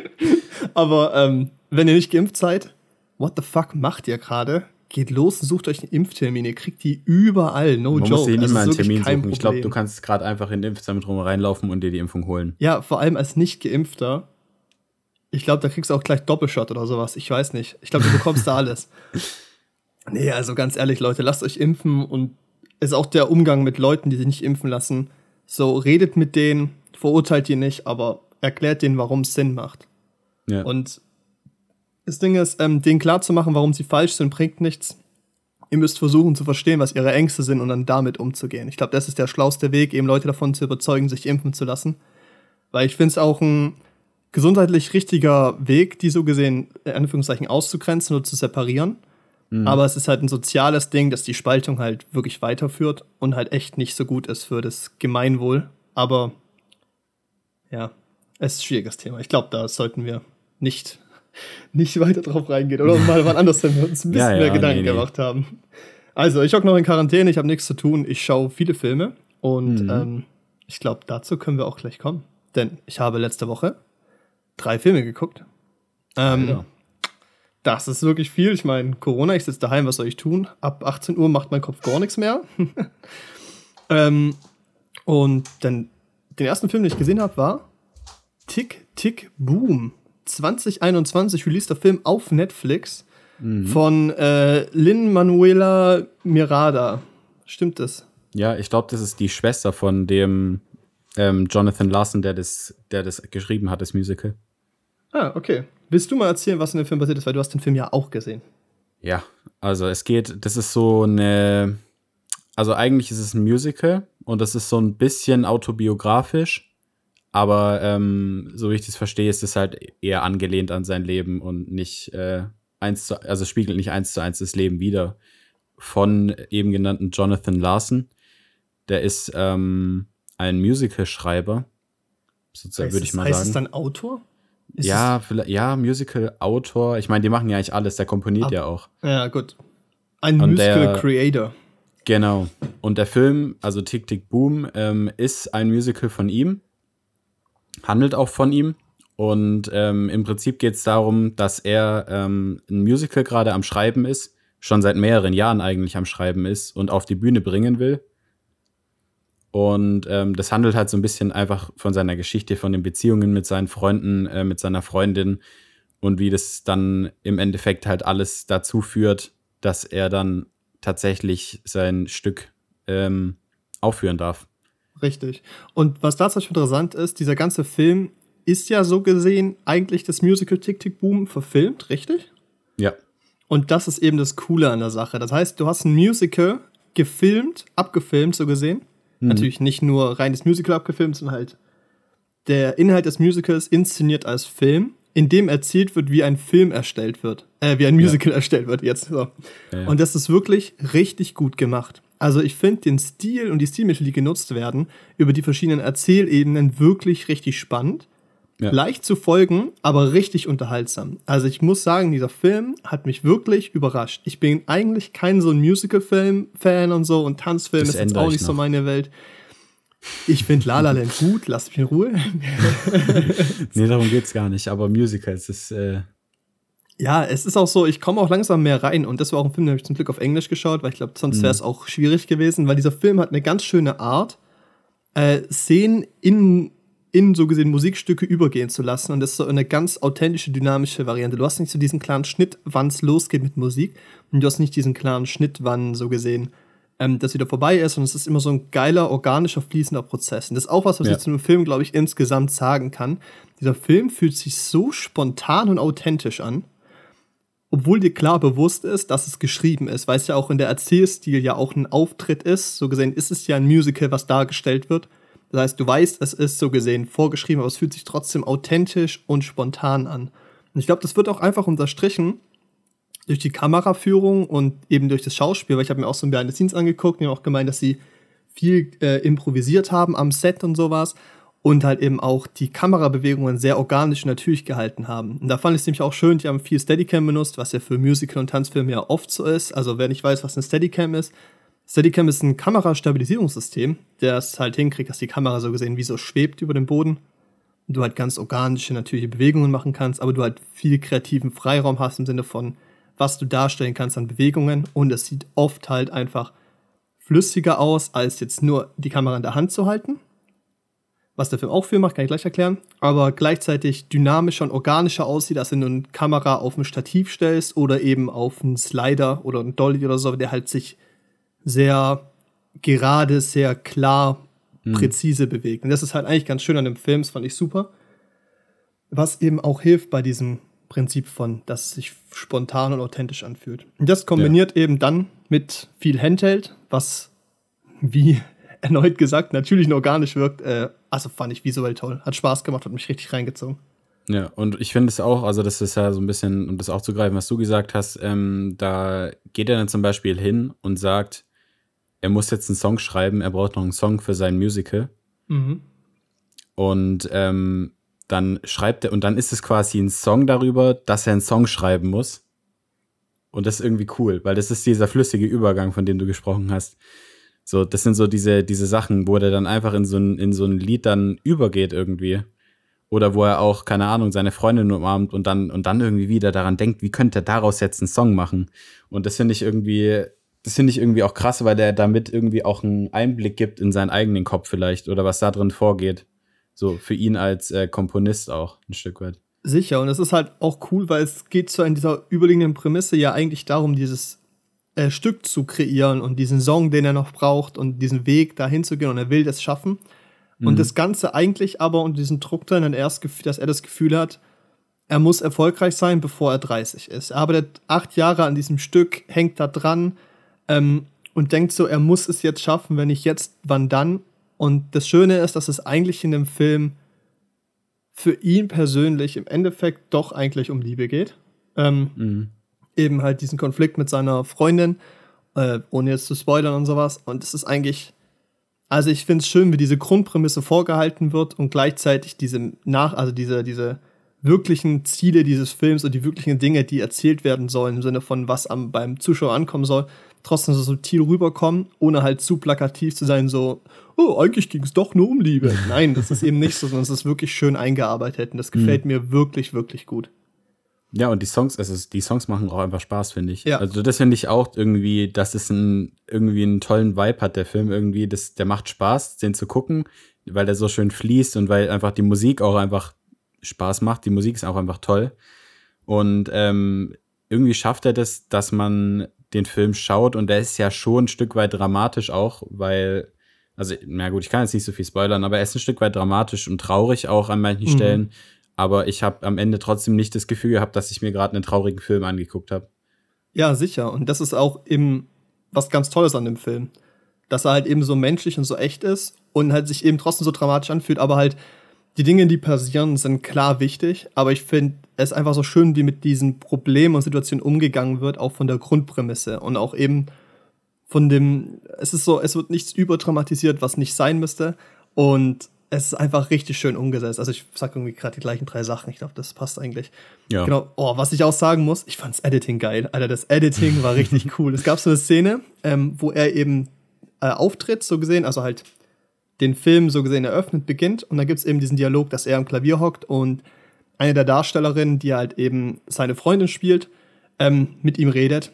S2: Aber ähm, wenn ihr nicht geimpft seid, what the fuck macht ihr gerade? Geht los und sucht euch einen Impftermin. Ihr kriegt die überall, no
S1: Man
S2: joke.
S1: Muss nicht also mal einen Termin suchen. Ich glaube, du kannst gerade einfach in den Impfzentrum reinlaufen und dir die Impfung holen.
S2: Ja, vor allem als nicht Geimpfter. Ich glaube, da kriegst du auch gleich Doppelshot oder sowas. Ich weiß nicht. Ich glaube, du bekommst da alles. Nee, also ganz ehrlich, Leute, lasst euch impfen und ist auch der Umgang mit Leuten, die sich nicht impfen lassen. So, redet mit denen, verurteilt die nicht, aber erklärt denen, warum es Sinn macht.
S1: Ja.
S2: Und das Ding ist, ähm, denen klarzumachen, warum sie falsch sind, bringt nichts. Ihr müsst versuchen zu verstehen, was ihre Ängste sind und dann damit umzugehen. Ich glaube, das ist der schlauste Weg, eben Leute davon zu überzeugen, sich impfen zu lassen. Weil ich finde es auch ein gesundheitlich richtiger Weg, die so gesehen, in Anführungszeichen, auszugrenzen oder zu separieren. Aber es ist halt ein soziales Ding, dass die Spaltung halt wirklich weiterführt und halt echt nicht so gut ist für das Gemeinwohl. Aber ja, es ist ein schwieriges Thema. Ich glaube, da sollten wir nicht, nicht weiter drauf reingehen oder mal wann anders, wenn wir uns ein bisschen
S1: Ja, ja,
S2: mehr Gedanken
S1: nee, nee.
S2: gemacht haben. Also, ich hocke noch in Quarantäne, ich habe nichts zu tun, ich schaue viele Filme und
S1: Mhm.
S2: ähm, ich glaube, dazu können wir auch gleich kommen. Denn ich habe letzte Woche drei Filme geguckt. Ähm, das ist wirklich viel. Ich meine, Corona, ich sitze daheim, was soll ich tun? Ab 18 Uhr macht mein Kopf gar nichts mehr. ähm, und dann den ersten Film, den ich gesehen habe, war Tick, Tick, Boom. 2021 released der Film auf Netflix von äh, Lin Manuela Mirada. Stimmt das?
S1: Ja, ich glaube, das ist die Schwester von dem ähm, Jonathan Larson, der das, der das geschrieben hat, das Musical.
S2: Ah, okay. Willst du mal erzählen, was in dem Film passiert ist, weil du hast den Film ja auch gesehen.
S1: Ja, also es geht, das ist so eine, also eigentlich ist es ein Musical und das ist so ein bisschen autobiografisch, aber ähm, so wie ich das verstehe, ist es halt eher angelehnt an sein Leben und nicht äh, eins zu, also spiegelt nicht eins zu eins das Leben wider von eben genannten Jonathan Larson. Der ist ähm, ein Musicalschreiber, sozusagen würde ich mal
S2: heißt
S1: sagen.
S2: es dann Autor? Ist
S1: ja, vielleicht, ja, Musical-Autor. Ich meine, die machen ja eigentlich alles, der komponiert
S2: Ab-
S1: ja auch.
S2: Ja, gut. Ein
S1: Und
S2: Musical
S1: der-
S2: Creator.
S1: Genau. Und der Film, also Tick Tick Boom, ähm, ist ein Musical von ihm, handelt auch von ihm. Und ähm, im Prinzip geht es darum, dass er ähm, ein Musical gerade am Schreiben ist, schon seit mehreren Jahren eigentlich am Schreiben ist und auf die Bühne bringen will. Und ähm, das handelt halt so ein bisschen einfach von seiner Geschichte, von den Beziehungen mit seinen Freunden, äh, mit seiner Freundin und wie das dann im Endeffekt halt alles dazu führt, dass er dann tatsächlich sein Stück ähm, aufführen darf.
S2: Richtig. Und was dazu interessant ist, dieser ganze Film ist ja so gesehen eigentlich das Musical Tick Tick Boom verfilmt, richtig?
S1: Ja.
S2: Und das ist eben das Coole an der Sache. Das heißt, du hast ein Musical gefilmt, abgefilmt, so gesehen. Natürlich nicht nur reines Musical abgefilmt, sondern halt der Inhalt des Musicals inszeniert als Film, in dem erzählt wird, wie ein Film erstellt wird. Äh, wie ein Musical erstellt wird jetzt. So.
S1: Ja, ja.
S2: Und das ist wirklich richtig gut gemacht. Also ich finde den Stil und die Stilmittel, die genutzt werden, über die verschiedenen Erzählebenen wirklich richtig spannend.
S1: Ja.
S2: Leicht zu folgen, aber richtig unterhaltsam. Also ich muss sagen, dieser Film hat mich wirklich überrascht. Ich bin eigentlich kein so ein Musical-Film-Fan und so und Tanzfilm
S1: Das
S2: ist jetzt auch
S1: ich
S2: nicht so
S1: noch.
S2: meine Welt. Ich finde La La Land gut, lasst mich in Ruhe.
S1: Nee, darum geht's gar nicht. Aber Musicals ist, äh,
S2: Ja, es ist auch so, ich komme auch langsam mehr rein und das war auch ein Film, den habe ich zum Glück auf Englisch geschaut, weil ich glaube, sonst wäre es auch schwierig gewesen, weil dieser Film hat eine ganz schöne Art, äh, Szenen in, in so gesehen Musikstücke übergehen zu lassen und das ist so eine ganz authentische, dynamische Variante. Du hast nicht so diesen klaren Schnitt, wann es losgeht mit Musik und du hast nicht diesen klaren Schnitt, wann so gesehen ähm, das wieder vorbei ist und es ist immer so ein geiler, organischer, fließender Prozess. Und das ist auch was, was
S1: Ja.
S2: ich zu einem Film, glaube ich, insgesamt sagen kann. Dieser Film fühlt sich so spontan und authentisch an obwohl dir klar bewusst ist, dass es geschrieben ist, weil es ja auch in der Erzählstil ja auch ein Auftritt ist. So gesehen ist es ja ein Musical, was dargestellt wird. Das heißt, du weißt, es ist so gesehen vorgeschrieben, aber es fühlt sich trotzdem authentisch und spontan an. Und ich glaube, das wird auch einfach unterstrichen durch die Kameraführung und eben durch das Schauspiel, weil ich habe mir auch so ein Behind the Scenes angeguckt und auch gemeint, dass sie viel äh, improvisiert haben am Set und sowas und halt eben auch die Kamerabewegungen sehr organisch und natürlich gehalten haben. Und da fand ich es nämlich auch schön, die haben viel Steadicam benutzt, was ja für Musical- und Tanzfilme ja oft so ist. Also wer nicht weiß, was ein Steadicam ist, Steadicam ist ein Kamerastabilisierungssystem, der es halt hinkriegt, dass die Kamera so gesehen wie so schwebt über dem Boden. Und du halt ganz organische, natürliche Bewegungen machen kannst, aber du halt viel kreativen Freiraum hast im Sinne von, was du darstellen kannst an Bewegungen. Und es sieht oft halt einfach flüssiger aus, als jetzt nur die Kamera in der Hand zu halten. Was der Film auch viel macht, kann ich gleich erklären, aber gleichzeitig dynamischer und organischer aussieht, als wenn du eine Kamera auf ein Stativ stellst oder eben auf einen Slider oder einen Dolly oder so, der halt sich sehr gerade, sehr klar, mhm. präzise bewegt. Und das ist halt eigentlich ganz schön an dem Film, das fand ich super. Was eben auch hilft bei diesem Prinzip von, dass es sich spontan und authentisch anfühlt. Und das kombiniert ja. eben dann mit viel Handheld, was wie erneut gesagt natürlich nur organisch wirkt. Äh, also fand ich visuell toll. Hat Spaß gemacht, hat mich richtig reingezogen.
S1: Ja, und ich finde es auch, also das ist ja so ein bisschen, um das aufzugreifen, was du gesagt hast, ähm, da geht er dann zum Beispiel hin und sagt, er muss jetzt einen Song schreiben, er braucht noch einen Song für sein Musical. Mhm. Und ähm, dann schreibt er, und dann ist es quasi ein Song darüber, dass er einen Song schreiben muss. Und das ist irgendwie cool, weil das ist dieser flüssige Übergang, von dem du gesprochen hast. So, das sind so diese, diese Sachen, wo er dann einfach in so, ein, in so ein Lied dann übergeht irgendwie. Oder wo er auch, keine Ahnung, seine Freundin umarmt und dann, und dann irgendwie wieder daran denkt, wie könnte er daraus jetzt einen Song machen. Und das finde ich irgendwie, das finde ich irgendwie auch krass, weil der damit irgendwie auch einen Einblick gibt in seinen eigenen Kopf vielleicht oder was da drin vorgeht. So für ihn als äh, Komponist auch ein Stück weit.
S2: Sicher, und es ist halt auch cool, weil es geht so in dieser überliegenden Prämisse ja eigentlich darum, dieses äh, Stück zu kreieren und diesen Song, den er noch braucht und diesen Weg dahin zu gehen und er will das schaffen. Mhm. Und das Ganze eigentlich aber unter diesem Druck drin, dass er das Gefühl hat, er muss erfolgreich sein, bevor er 30 ist. Er arbeitet acht Jahre an diesem Stück, hängt da dran ähm, und denkt so, er muss es jetzt schaffen, wenn nicht jetzt, wann dann. Und das Schöne ist, dass es eigentlich in dem Film für ihn persönlich im Endeffekt doch eigentlich um Liebe geht. Ähm, mhm. Eben halt diesen Konflikt mit seiner Freundin, äh, ohne jetzt zu spoilern und sowas. Und es ist eigentlich, also ich finde es schön, wie diese Grundprämisse vorgehalten wird und gleichzeitig diese nach, also diese, diese wirklichen Ziele dieses Films und die wirklichen Dinge, die erzählt werden sollen, im Sinne von was am, beim Zuschauer ankommen soll, trotzdem so subtil rüberkommen, ohne halt zu plakativ zu sein, so, oh, eigentlich ging es doch nur um Liebe. Nein, das ist eben nicht so, sondern es ist wirklich schön eingearbeitet und das gefällt mhm. mir wirklich, wirklich gut.
S1: Ja, und die Songs, also die Songs machen auch einfach Spaß, finde ich. Ja. Also das finde ich auch irgendwie, dass es ein, irgendwie einen tollen Vibe hat, der Film irgendwie. Das, der macht Spaß, den zu gucken, weil der so schön fließt und weil einfach die Musik auch einfach Spaß macht. Die Musik ist auch einfach toll. Und ähm, irgendwie schafft er das, dass man den Film schaut und der ist ja schon ein Stück weit dramatisch auch, weil, also, na gut, ich kann jetzt nicht so viel spoilern, aber er ist ein Stück weit dramatisch und traurig auch an manchen mhm. Stellen. Aber ich habe am Ende trotzdem nicht das Gefühl gehabt, dass ich mir gerade einen traurigen Film angeguckt habe.
S2: Ja, sicher. Und das ist auch eben was ganz Tolles an dem Film. Dass er halt eben so menschlich und so echt ist und halt sich eben trotzdem so dramatisch anfühlt, aber halt die Dinge, die passieren, sind klar wichtig, aber ich finde es einfach so schön, wie mit diesen Problemen und Situationen umgegangen wird, auch von der Grundprämisse und auch eben von dem, es ist so, es wird nichts überdramatisiert, was nicht sein müsste und es ist einfach richtig schön umgesetzt. Also ich sag irgendwie gerade die gleichen drei Sachen. Ich glaube, das passt eigentlich. Ja. Genau. Oh, was ich auch sagen muss, ich fand's Editing geil. Alter, das Editing war richtig cool. Es gab so eine Szene, ähm, wo er eben äh, auftritt, so gesehen, also halt den Film so gesehen eröffnet, beginnt. Und da gibt es eben diesen Dialog, dass er am Klavier hockt und eine der Darstellerinnen, die halt eben seine Freundin spielt, ähm, mit ihm redet.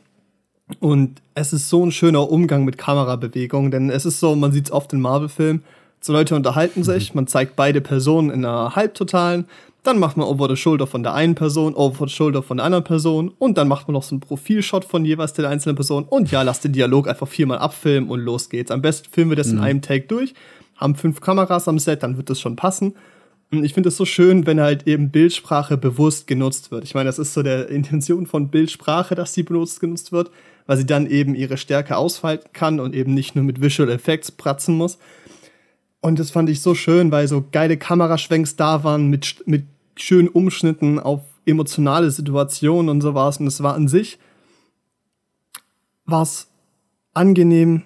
S2: Und es ist so ein schöner Umgang mit Kamerabewegungen, denn es ist so, man sieht es oft in Marvel-Filmen, so Leute unterhalten mhm. sich, man zeigt beide Personen in einer Halbtotalen, dann macht man over the shoulder von der einen Person, over the shoulder von der anderen Person und dann macht man noch so einen Profilshot von jeweils der einzelnen Person und ja, lasst den Dialog einfach viermal abfilmen und los geht's. Am besten filmen wir das mhm. in einem Take durch haben fünf Kameras am Set, dann wird das schon passen. Und ich finde es so schön, wenn halt eben Bildsprache bewusst genutzt wird. Ich meine, das ist so der Intention von Bildsprache, dass sie benutzt genutzt wird, weil sie dann eben ihre Stärke ausfalten kann und eben nicht nur mit Visual Effects pratzen muss. Und das fand ich so schön, weil so geile Kameraschwenks da waren mit, mit schönen Umschnitten auf emotionale Situationen und sowas. Und es war an sich was angenehm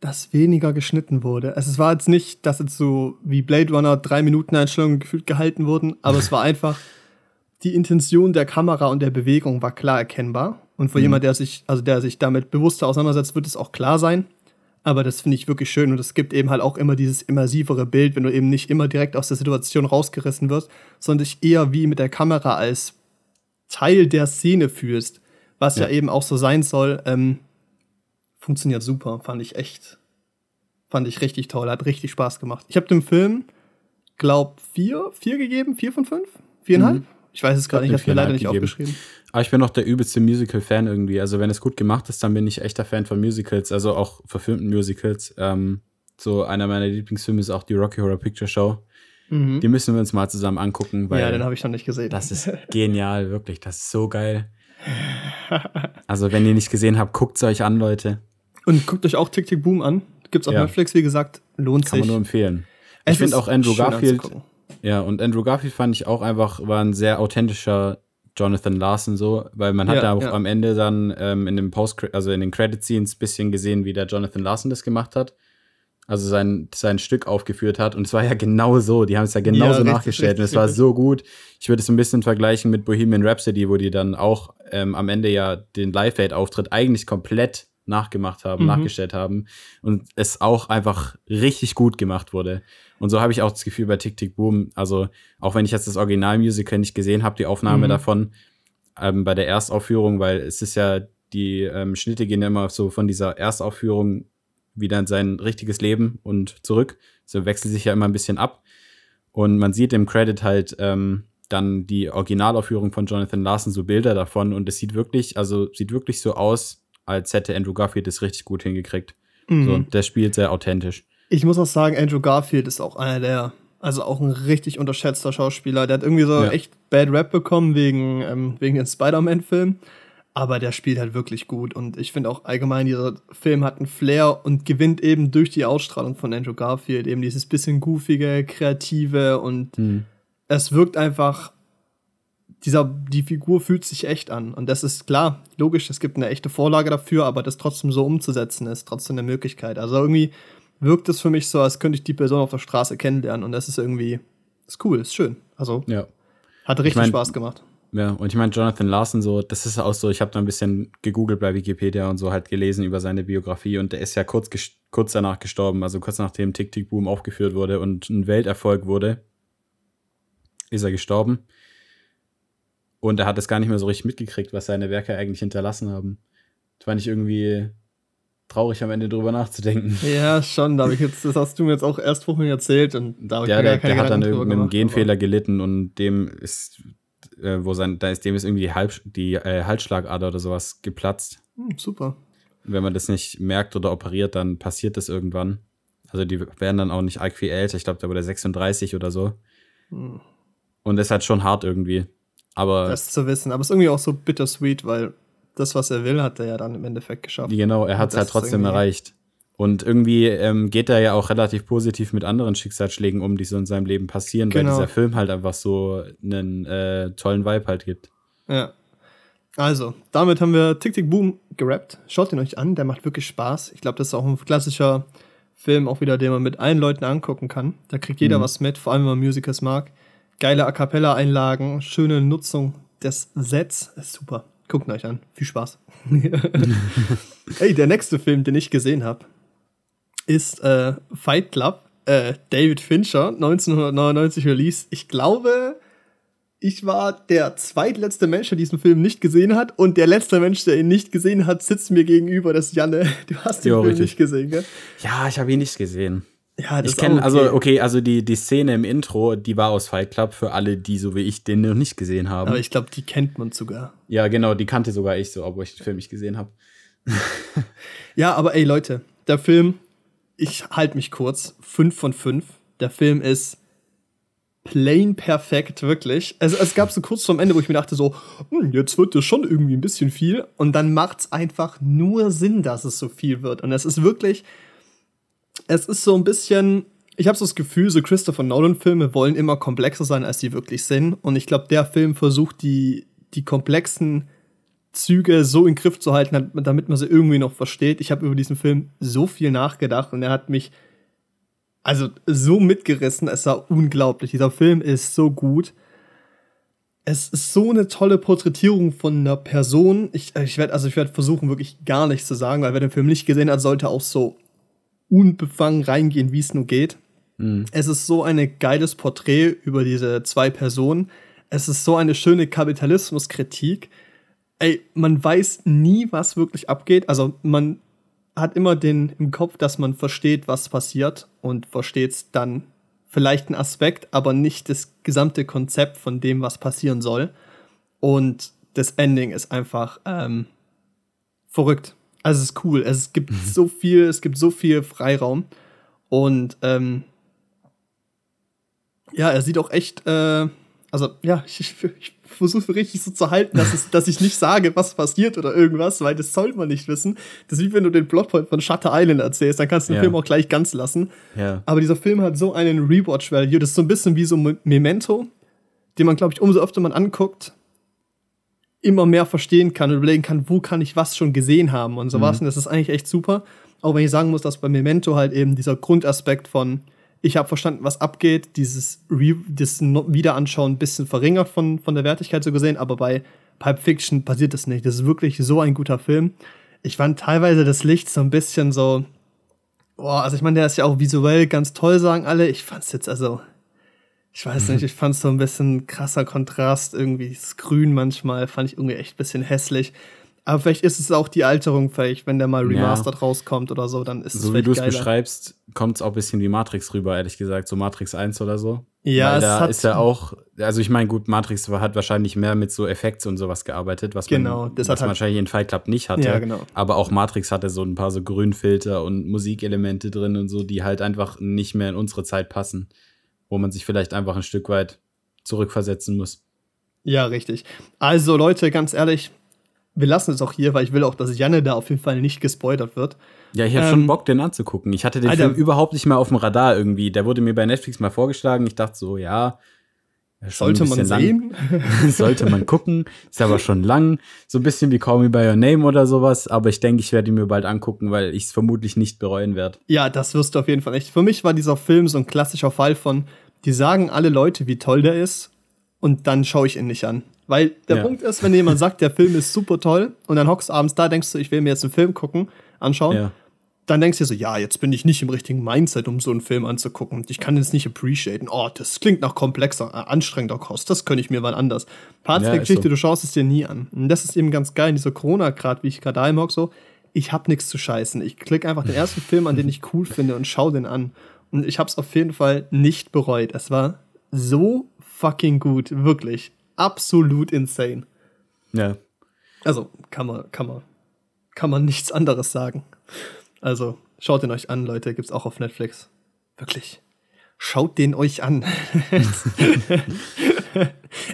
S2: dass weniger geschnitten wurde. Also es war jetzt nicht, dass jetzt so wie Blade Runner drei Minuten Einstellungen gefühlt gehalten wurden, aber es war einfach, die Intention der Kamera und der Bewegung war klar erkennbar. Und für mhm. jemand, der sich, also der sich damit bewusster auseinandersetzt, wird es auch klar sein. Aber das finde ich wirklich schön und es gibt eben halt auch immer dieses immersivere Bild, wenn du eben nicht immer direkt aus der Situation rausgerissen wirst, sondern dich eher wie mit der Kamera als Teil der Szene fühlst, was ja, ja eben auch so sein soll. Ähm, funktioniert super. Fand ich echt, fand ich richtig toll. Hat richtig Spaß gemacht. Ich habe dem Film glaube, vier, vier gegeben, vier von fünf, viereinhalb. Mhm. Ich weiß es gar nicht, ich habe mir leider nicht gegeben. aufgeschrieben.
S1: Aber ich bin noch der übelste Musical-Fan irgendwie. Also wenn es gut gemacht ist, dann bin ich echter Fan von Musicals, also auch verfilmten Musicals. Ähm, so einer meiner Lieblingsfilme ist auch die Rocky Horror Picture Show. Mhm. Die müssen wir uns mal zusammen angucken.
S2: Weil ja, den habe ich noch nicht gesehen.
S1: Das ist genial, wirklich. Das ist so geil. Also wenn ihr nicht gesehen habt, guckt es euch an, Leute.
S2: Und guckt euch auch Tick Tick Boom an. Gibt es auf ja. Netflix, wie gesagt, lohnt
S1: Kann
S2: sich.
S1: Kann man nur empfehlen. Es ich finde auch Andrew Garfield. Ja, und Andrew Garfield fand ich auch einfach, war ein sehr authentischer Jonathan Larson so, weil man hat ja, ja auch ja. am Ende dann ähm, in dem Post, also in den Credit Scenes ein bisschen gesehen, wie der Jonathan Larson das gemacht hat. Also sein, sein Stück aufgeführt hat. Und es war ja genau so. Die haben es ja genauso ja, nachgestellt. Richtig, und es war so gut. Ich würde es ein bisschen vergleichen mit Bohemian Rhapsody, wo die dann auch ähm, am Ende ja den Live-Aid-Auftritt eigentlich komplett nachgemacht haben, mhm. nachgestellt haben. Und es auch einfach richtig gut gemacht wurde. Und so habe ich auch das Gefühl bei Tick Tick Boom, also auch wenn ich jetzt das Originalmusical nicht gesehen habe, die Aufnahme mhm. davon ähm, bei der Erstaufführung, weil es ist ja, die ähm, Schnitte gehen ja immer so von dieser Erstaufführung wieder in sein richtiges Leben und zurück. So wechselt sich ja immer ein bisschen ab. Und man sieht im Credit halt ähm, dann die Originalaufführung von Jonathan Larson, so Bilder davon. Und es sieht wirklich, also sieht wirklich so aus, als hätte Andrew Garfield das richtig gut hingekriegt. Mhm. So, der spielt sehr authentisch.
S2: Ich muss auch sagen, Andrew Garfield ist auch einer der, also auch ein richtig unterschätzter Schauspieler. Der hat irgendwie so ja. echt Bad Rap bekommen wegen, ähm, wegen den Spider-Man-Film. Aber der spielt halt wirklich gut. Und ich finde auch allgemein, dieser Film hat einen Flair und gewinnt eben durch die Ausstrahlung von Andrew Garfield. Eben dieses bisschen goofige, kreative und mhm. es wirkt einfach dieser, die Figur fühlt sich echt an. Und das ist klar, logisch, es gibt eine echte Vorlage dafür, aber das trotzdem so umzusetzen ist trotzdem eine Möglichkeit. Also irgendwie wirkt es für mich so, als könnte ich die Person auf der Straße kennenlernen und das ist irgendwie, ist cool, ist schön. Also
S1: ja.
S2: hat richtig ich mein, Spaß gemacht.
S1: Ja, und ich meine, Jonathan Larson, so, das ist auch so, ich habe da ein bisschen gegoogelt bei Wikipedia und so halt gelesen über seine Biografie und der ist ja kurz, kurz danach gestorben, also kurz nachdem Tick Tick Boom aufgeführt wurde und ein Welterfolg wurde, ist er gestorben. Und er hat es gar nicht mehr so richtig mitgekriegt, was seine Werke eigentlich hinterlassen haben. Das fand ich irgendwie traurig am Ende drüber nachzudenken.
S2: Ja, schon. Da ich jetzt, das hast du mir jetzt auch erst vorhin erzählt und da habe ich
S1: ja, der, der hat dann irgendeinen Genfehler gelitten und dem ist, äh, wo sein, da ist dem ist irgendwie die, Halb, die äh, Halsschlagader oder sowas geplatzt.
S2: Hm, super.
S1: Wenn man das nicht merkt oder operiert, dann passiert das irgendwann. Also die werden dann auch nicht viel älter. Ich glaube, der wurde 36 oder so. Hm. Und das ist halt schon hart irgendwie. Aber
S2: das zu wissen. Aber es ist irgendwie auch so bittersweet, weil das, was er will, hat er ja dann im Endeffekt geschafft.
S1: Genau, er hat es halt trotzdem erreicht. Und irgendwie ähm, geht er ja auch relativ positiv mit anderen Schicksalsschlägen um, die so in seinem Leben passieren, genau. weil dieser Film halt einfach so einen äh, tollen Vibe halt gibt.
S2: Ja. Also, damit haben wir Tick Tick Boom gerappt. Schaut ihn euch an, der macht wirklich Spaß. Ich glaube, das ist auch ein klassischer Film, auch wieder, den man mit allen Leuten angucken kann. Da kriegt jeder mhm. was mit, vor allem wenn man Musicals mag. Geile A Cappella-Einlagen, schöne Nutzung des Sets. Ist super. Guckt euch an. Viel Spaß. hey, der nächste Film, den ich gesehen habe, ist äh, Fight Club. Äh, David Fincher, 1999 Release. Ich glaube, ich war der zweitletzte Mensch, der diesen Film nicht gesehen hat. Und der letzte Mensch, der ihn nicht gesehen hat, sitzt mir gegenüber. Das ist Janne. Du hast den jo, Film richtig. nicht gesehen, gell?
S1: Ja, ich habe ihn nicht gesehen. Ja, das ich kenne, okay. also, okay, also die, die Szene im Intro, die war aus Fight Club für alle, die so wie ich den noch nicht gesehen haben.
S2: Aber ich glaube, die kennt man sogar.
S1: Ja, genau, die kannte sogar ich so, obwohl ich den Film nicht gesehen habe.
S2: ja, aber ey, Leute, der Film, ich halte mich kurz, 5 von 5. Der Film ist plain perfekt, wirklich. Also es gab so kurz vorm Ende, wo ich mir dachte so, hm, jetzt wird das schon irgendwie ein bisschen viel. Und dann macht es einfach nur Sinn, dass es so viel wird. Und es ist wirklich es ist so ein bisschen, ich habe so das Gefühl, so Christopher Nolan-Filme wollen immer komplexer sein, als sie wirklich sind. Und ich glaube, der Film versucht, die, die komplexen Züge so in den Griff zu halten, damit man sie irgendwie noch versteht. Ich habe über diesen Film so viel nachgedacht und er hat mich also so mitgerissen. Es war unglaublich. Dieser Film ist so gut. Es ist so eine tolle Porträtierung von einer Person. Ich, ich werde also ich werde versuchen wirklich gar nichts zu sagen, weil wer den Film nicht gesehen hat, sollte auch so unbefangen reingehen, wie es nur geht. Mhm. Es ist so ein geiles Porträt über diese zwei Personen. Es ist so eine schöne Kapitalismuskritik. Ey, man weiß nie, was wirklich abgeht. Also man hat immer den im Kopf, dass man versteht, was passiert und versteht dann vielleicht ein Aspekt, aber nicht das gesamte Konzept von dem, was passieren soll. Und das Ending ist einfach ähm, verrückt. Also es ist cool. Es gibt mhm. so viel, es gibt so viel Freiraum. Und ähm, ja, er sieht auch echt, äh, also ja, ich, ich, ich versuche richtig so zu halten, dass, es, dass ich nicht sage, was passiert oder irgendwas, weil das sollte man nicht wissen. Das ist wie wenn du den Plotpoint von Shutter Island erzählst, dann kannst du den ja. Film auch gleich ganz lassen.
S1: Ja.
S2: Aber dieser Film hat so einen Rewatch-Value, das ist so ein bisschen wie so ein Memento, den man, glaube ich, umso öfter man anguckt, immer mehr verstehen kann und überlegen kann, wo kann ich was schon gesehen haben und sowas. Mhm. Und das ist eigentlich echt super. Auch wenn ich sagen muss, dass bei Memento halt eben dieser Grundaspekt von ich habe verstanden, was abgeht, dieses Re das Wiederanschauen ein bisschen verringert von, von der Wertigkeit so gesehen, aber bei Pipe Fiction passiert das nicht. Das ist wirklich so ein guter Film. Ich fand teilweise das Licht so ein bisschen so, boah, also ich meine, der ist ja auch visuell ganz toll, sagen alle. Ich fand's jetzt also, ich weiß nicht, ich fand's so ein bisschen krasser Kontrast, irgendwie das Grün manchmal, fand ich irgendwie echt ein bisschen hässlich. Aber vielleicht ist es auch die Alterung, vielleicht, wenn der mal remastered ja. rauskommt oder so, dann ist es
S1: So wie du es beschreibst, kommt es auch ein bisschen wie Matrix rüber, ehrlich gesagt, so Matrix 1 oder so.
S2: Ja,
S1: Weil da ist ja auch, also ich meine, gut, Matrix hat wahrscheinlich mehr mit so Effekts und sowas gearbeitet, was
S2: genau,
S1: man,
S2: das
S1: was halt wahrscheinlich in Fight Club nicht hatte.
S2: Ja, genau.
S1: Aber auch Matrix hatte so ein paar so Grünfilter und Musikelemente drin und so, die halt einfach nicht mehr in unsere Zeit passen, wo man sich vielleicht einfach ein Stück weit zurückversetzen muss.
S2: Ja, richtig. Also Leute, ganz ehrlich, wir lassen es auch hier, weil ich will auch, dass Janne da auf jeden Fall nicht gespoilert wird.
S1: Ja, ich habe ähm, schon Bock, den anzugucken. Ich hatte den Alter, Film überhaupt nicht mal auf dem Radar irgendwie. Der wurde mir bei Netflix mal vorgeschlagen. Ich dachte so, ja.
S2: Sollte man sehen?
S1: sollte man gucken. Ist aber schon lang. So ein bisschen wie Call Me By Your Name oder sowas. Aber ich denke, ich werde ihn mir bald angucken, weil ich es vermutlich nicht bereuen werde.
S2: Ja, das wirst du auf jeden Fall echt. Für mich war dieser Film so ein klassischer Fall von, die sagen alle Leute, wie toll der ist. Und dann schaue ich ihn nicht an. Weil der ja. Punkt ist, wenn jemand sagt, der Film ist super toll und dann hockst du abends da, denkst du, ich will mir jetzt einen Film gucken, anschauen, ja. Dann denkst du dir so, ja, jetzt bin ich nicht im richtigen Mindset, um so einen Film anzugucken. Ich kann jetzt nicht appreciaten. Oh, das klingt nach komplexer, äh, anstrengender Kost. Das könnte ich mir mal anders. Part ja, der Geschichte, so. du schaust es dir nie an. Und das ist eben ganz geil in dieser Corona-Grad, wie ich gerade hock, so, ich hab nichts zu scheißen. Ich klicke einfach den ersten Film an, den ich cool finde und schau den an. Und ich hab's auf jeden Fall nicht bereut. Es war so fucking gut, wirklich absolut insane.
S1: Ja.
S2: Also kann man, kann man, kann man nichts anderes sagen. Also schaut ihn euch an, Leute, gibt's auch auf Netflix. Wirklich. Schaut den euch an.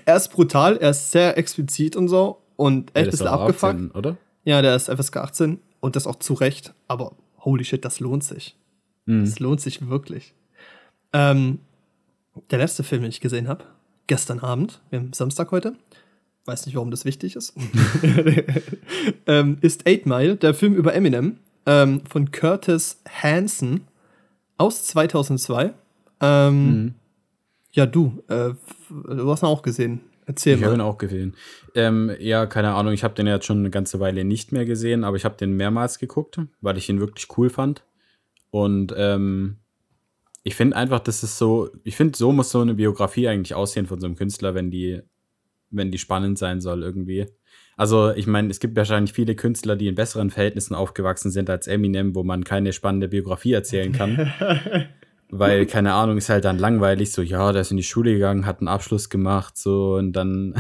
S2: er ist brutal, er ist sehr explizit und so und echt ja, bisschen abgefuckt. 18,
S1: oder?
S2: Ja, der ist FSK 18 und das auch zu Recht. Aber holy shit, das lohnt sich. Mhm. Das lohnt sich wirklich. Ähm, der letzte Film, den ich gesehen habe, gestern Abend, wir haben Samstag heute, weiß nicht, warum das wichtig ist, ähm, ist Eight Mile, der Film über Eminem ähm, von Curtis Hanson aus 2002. Ähm, mhm. Ja, du, äh, du hast ihn auch gesehen. Erzähl
S1: ich
S2: mal.
S1: Ich habe ihn auch gesehen. Ähm, ja, keine Ahnung, ich habe den jetzt schon eine ganze Weile nicht mehr gesehen, aber ich habe den mehrmals geguckt, weil ich ihn wirklich cool fand. Und ähm, ich finde einfach, das ist so, ich finde, so muss so eine Biografie eigentlich aussehen von so einem Künstler, wenn die, wenn die spannend sein soll irgendwie. Also, ich meine, es gibt wahrscheinlich viele Künstler, die in besseren Verhältnissen aufgewachsen sind als Eminem, wo man keine spannende Biografie erzählen kann. Weil, keine Ahnung, ist halt dann langweilig, so, ja, der ist in die Schule gegangen, hat einen Abschluss gemacht, so, und dann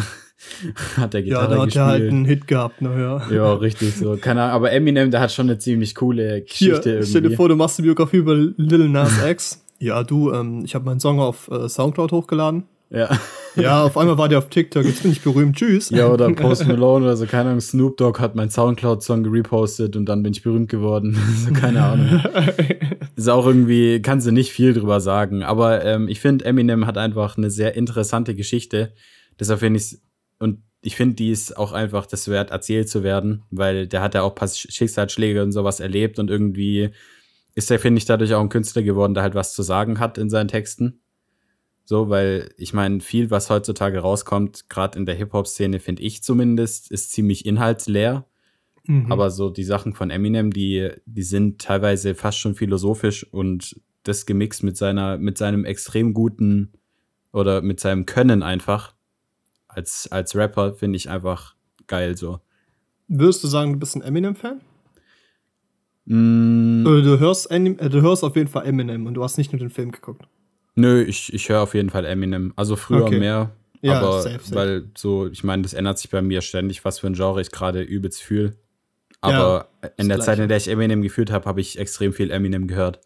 S1: hat er Gitarre
S2: Ja, da hat
S1: gespielt.
S2: er halt einen Hit gehabt, naja.
S1: Ja, richtig, so, keine Ahnung, aber Eminem, der hat schon eine ziemlich coole Geschichte
S2: Hier,
S1: irgendwie.
S2: Stell dir vor, du machst eine Biografie über Lil Nas X. Ja, du, ähm, ich habe meinen Song auf äh, Soundcloud hochgeladen.
S1: Ja.
S2: Ja, auf einmal war der auf TikTok, jetzt bin ich berühmt, tschüss.
S1: Ja, oder Post Malone oder so, keine Ahnung, Snoop Dogg hat meinen Soundcloud-Song gerepostet und dann bin ich berühmt geworden. so, keine Ahnung. Ist auch irgendwie, kannst du nicht viel drüber sagen, aber ähm, ich finde, Eminem hat einfach eine sehr interessante Geschichte. Deshalb finde ich und ich finde, die ist auch einfach das wert, erzählt zu werden, weil der hat ja auch ein paar Schicksalsschläge und sowas erlebt und irgendwie ist er, finde ich, dadurch auch ein Künstler geworden, der halt was zu sagen hat in seinen Texten. So, weil ich meine, viel, was heutzutage rauskommt, gerade in der Hip-Hop-Szene, finde ich zumindest, ist ziemlich inhaltsleer. Mhm. Aber so die Sachen von Eminem, die, die sind teilweise fast schon philosophisch und das gemixt mit seiner, mit seinem extrem guten oder mit seinem Können einfach als, als Rapper, finde ich einfach geil so.
S2: Würdest du sagen, du bist ein Eminem-Fan?
S1: Mm.
S2: Du hörst, äh, du hörst auf jeden Fall Eminem und du hast nicht nur den Film geguckt.
S1: Nö, ich, ich höre auf jeden Fall Eminem. Also früher
S2: Okay.
S1: mehr.
S2: Ja,
S1: aber
S2: safe, safe.
S1: weil so, ich meine, das ändert sich bei mir ständig, was für ein Genre ich gerade übelst fühle. Aber in der
S2: das
S1: Zeit, in der ich Eminem gefühlt habe, habe ich extrem viel Eminem gehört.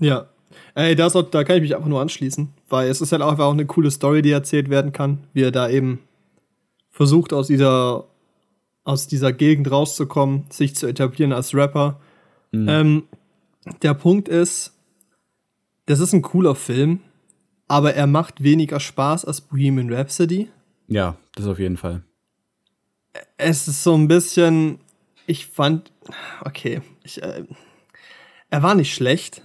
S2: Ja. Ey, auch- da kann ich mich einfach nur anschließen, weil es ist halt auch einfach auch eine coole Story, die erzählt werden kann, wie er da eben versucht, aus dieser, aus dieser Gegend rauszukommen, sich zu etablieren als Rapper. Ähm, der Punkt ist, das ist ein cooler Film, aber er macht weniger Spaß als Bohemian Rhapsody.
S1: Ja, das auf jeden Fall.
S2: Es ist so ein bisschen, ich fand, okay, ich, äh, er war nicht schlecht,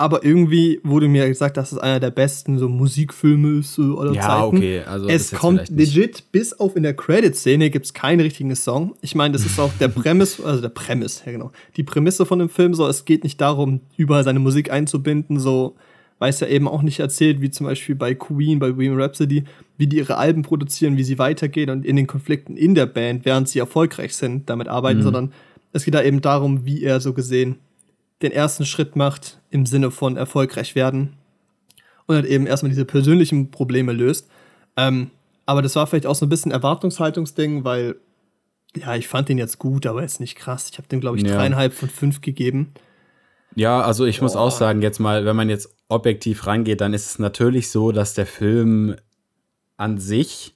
S2: aber irgendwie wurde mir gesagt, dass es einer der besten so Musikfilme ist so aller
S1: Ja,
S2: Zeiten.
S1: okay, also
S2: es kommt legit, bis auf in der Credit-Szene gibt es keinen richtigen Song. Ich meine, das ist auch der Premise, also der Premise, ja genau. Die Prämisse von dem Film, so, es geht nicht darum, überall seine Musik einzubinden, so, weil es ja eben auch nicht erzählt, wie zum Beispiel bei Queen, bei Bohemian Rhapsody, wie die ihre Alben produzieren, wie sie weitergehen und in den Konflikten in der Band, während sie erfolgreich sind, damit arbeiten, sondern es geht da eben darum, wie er so gesehen den ersten Schritt macht im Sinne von erfolgreich werden und halt eben erstmal diese persönlichen Probleme löst. Ähm, aber das war vielleicht auch so ein bisschen Erwartungshaltungsding, weil ja, ich fand den jetzt gut, aber ist nicht krass. Ich habe dem, glaube ich,
S1: Ja.
S2: dreieinhalb von fünf gegeben.
S1: Ja, also ich muss
S2: Boah.
S1: auch sagen, jetzt mal, wenn man jetzt objektiv rangeht, dann ist es natürlich so, dass der Film an sich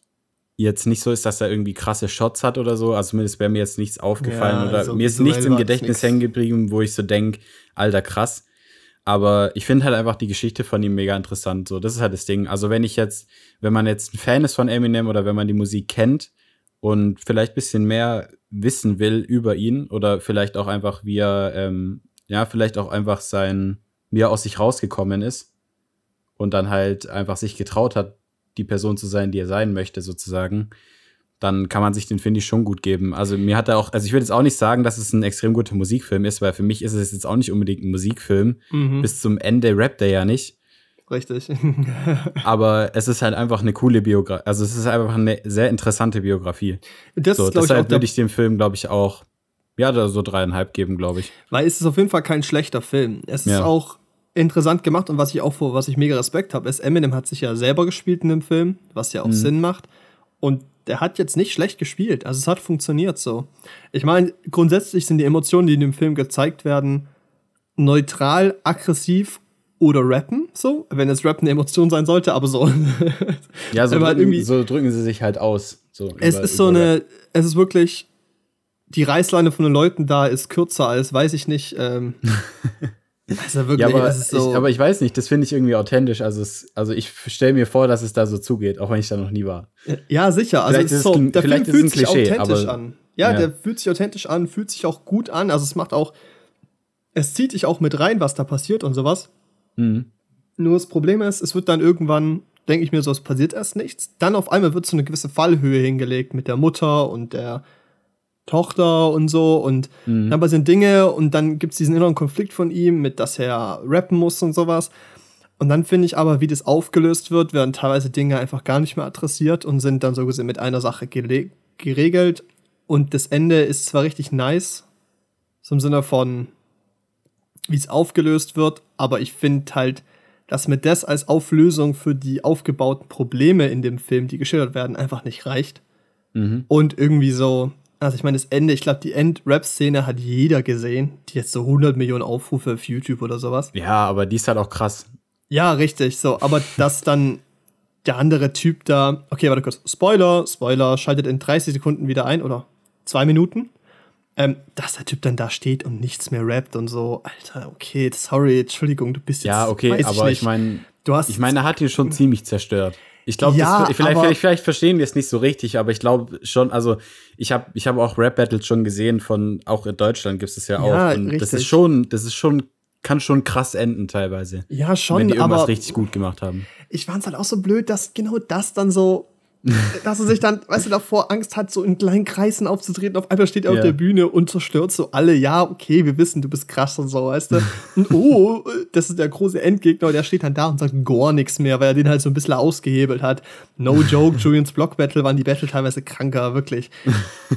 S1: jetzt nicht so ist, dass er irgendwie krasse Shots hat oder so. Also zumindest wäre mir jetzt nichts aufgefallen
S2: Ja,
S1: oder mir ist nichts im Gedächtnis hängen geblieben, wo ich so denke, alter krass. Aber ich finde halt einfach die Geschichte von ihm mega interessant. So, das ist halt das Ding. Also wenn ich jetzt, wenn man jetzt ein Fan ist von Eminem oder wenn man die Musik kennt und vielleicht ein bisschen mehr wissen will über ihn oder vielleicht auch einfach, wie er, ähm, ja, vielleicht auch einfach sein, wie er aus sich rausgekommen ist und dann halt einfach sich getraut hat, die Person zu sein, die er sein möchte, sozusagen, dann kann man sich den, finde ich, schon gut geben. Also mir hat er auch, also ich würde jetzt auch nicht sagen, dass es ein extrem guter Musikfilm ist, weil für mich ist es jetzt auch nicht unbedingt ein Musikfilm.
S2: Mhm.
S1: Bis zum Ende rappt er ja nicht.
S2: Richtig.
S1: Aber es ist halt einfach eine coole Biografie. Also es ist einfach eine sehr interessante Biografie.
S2: das
S1: So,
S2: ist,
S1: deshalb würde ich dem Film, glaube ich, auch, ja, da so dreieinhalb geben, glaube ich.
S2: Weil es ist auf jeden Fall kein schlechter Film. Es ist
S1: Ja.
S2: auch interessant gemacht und was ich auch vor, was ich mega Respekt habe, ist, Eminem hat sich ja selber gespielt in dem Film, was ja auch Sinn macht. Und der hat jetzt nicht schlecht gespielt. Also es hat funktioniert so. Ich meine, grundsätzlich sind die Emotionen, die in dem Film gezeigt werden, neutral, aggressiv oder rappen, so, wenn es Rappen eine Emotion sein sollte, aber so.
S1: Ja, so,
S2: halt
S1: drücken,
S2: irgendwie-
S1: so drücken sie sich halt aus. So
S2: Es
S1: über-
S2: ist so eine, es ist wirklich, die Reißleine von den Leuten da ist kürzer als, weiß ich nicht, ähm, also wirklich,
S1: Ja, aber,
S2: ist so,
S1: ich, aber ich weiß nicht, das finde ich irgendwie authentisch. Also, es, also ich stelle mir vor, dass es da so zugeht, auch wenn ich da noch nie war.
S2: ja, sicher, also
S1: Vielleicht
S2: es
S1: ist
S2: so, der
S1: vielleicht
S2: Film fühlt sich
S1: Klischee,
S2: authentisch
S1: aber-
S2: an. Ja,
S1: ja.
S2: der fühlt sich authentisch an, fühlt sich auch gut an, also es macht auch, es zieht dich auch mit rein, was da passiert und sowas.
S1: Mhm.
S2: Nur das Problem ist, es wird dann irgendwann, denke ich mir so, es passiert erst nichts. Dann auf einmal wird so eine gewisse Fallhöhe hingelegt mit der Mutter und der Tochter und so. Und
S1: Mhm.
S2: dann passieren Dinge und dann gibt es diesen inneren Konflikt von ihm, mit dass er rappen muss und sowas. Und dann finde ich aber, wie das aufgelöst wird, werden teilweise Dinge einfach gar nicht mehr adressiert und sind dann so gesehen mit einer Sache geregelt. Und das Ende ist zwar richtig nice, so im Sinne von, wie es aufgelöst wird, aber ich finde halt, dass mir das als Auflösung für die aufgebauten Probleme in dem Film, die geschildert werden, einfach nicht reicht.
S1: Mhm.
S2: Und irgendwie so, also ich meine, das Ende, ich glaube, die End-Rap-Szene hat jeder gesehen, die jetzt so 100 Millionen Aufrufe auf YouTube oder sowas.
S1: Ja, aber die ist halt auch krass.
S2: Ja, richtig, so, aber dass dann der andere Typ da, okay, warte kurz, Spoiler, Spoiler, schaltet in 30 Sekunden wieder ein oder zwei Minuten. Ähm, dass der Typ dann da steht und nichts mehr rappt und so, Alter, okay, sorry, Entschuldigung, du bist jetzt.
S1: Ja, okay,
S2: weiß
S1: aber ich
S2: nicht.
S1: meine,
S2: du hast,
S1: ich meine, er hat ihn schon ziemlich zerstört. Ich glaube,
S2: Ja,
S1: das- vielleicht, vielleicht, vielleicht verstehen wir es nicht so richtig, aber ich glaube schon, also ich habe ich hab auch Rap-Battles schon gesehen von, auch in Deutschland gibt es ja auch.
S2: Ja,
S1: und das
S2: richtig.
S1: ist schon, das ist schon, kann schon krass enden teilweise.
S2: ja, schon,
S1: wenn die irgendwas
S2: aber
S1: richtig gut gemacht haben.
S2: ich fand es halt auch so blöd, dass genau das dann so, dass er sich dann, weißt du, davor Angst hat, so in kleinen Kreisen aufzutreten. Auf einmal steht er
S1: Ja.
S2: auf der Bühne und zerstört so alle. Ja, okay, wir wissen, du bist krass und so, weißt du. Und oh, das ist der große Endgegner und der steht dann da und sagt gar nichts mehr, weil er den halt so ein bisschen ausgehebelt hat. No joke, Julians Block Battle waren die Battle teilweise kranker, wirklich.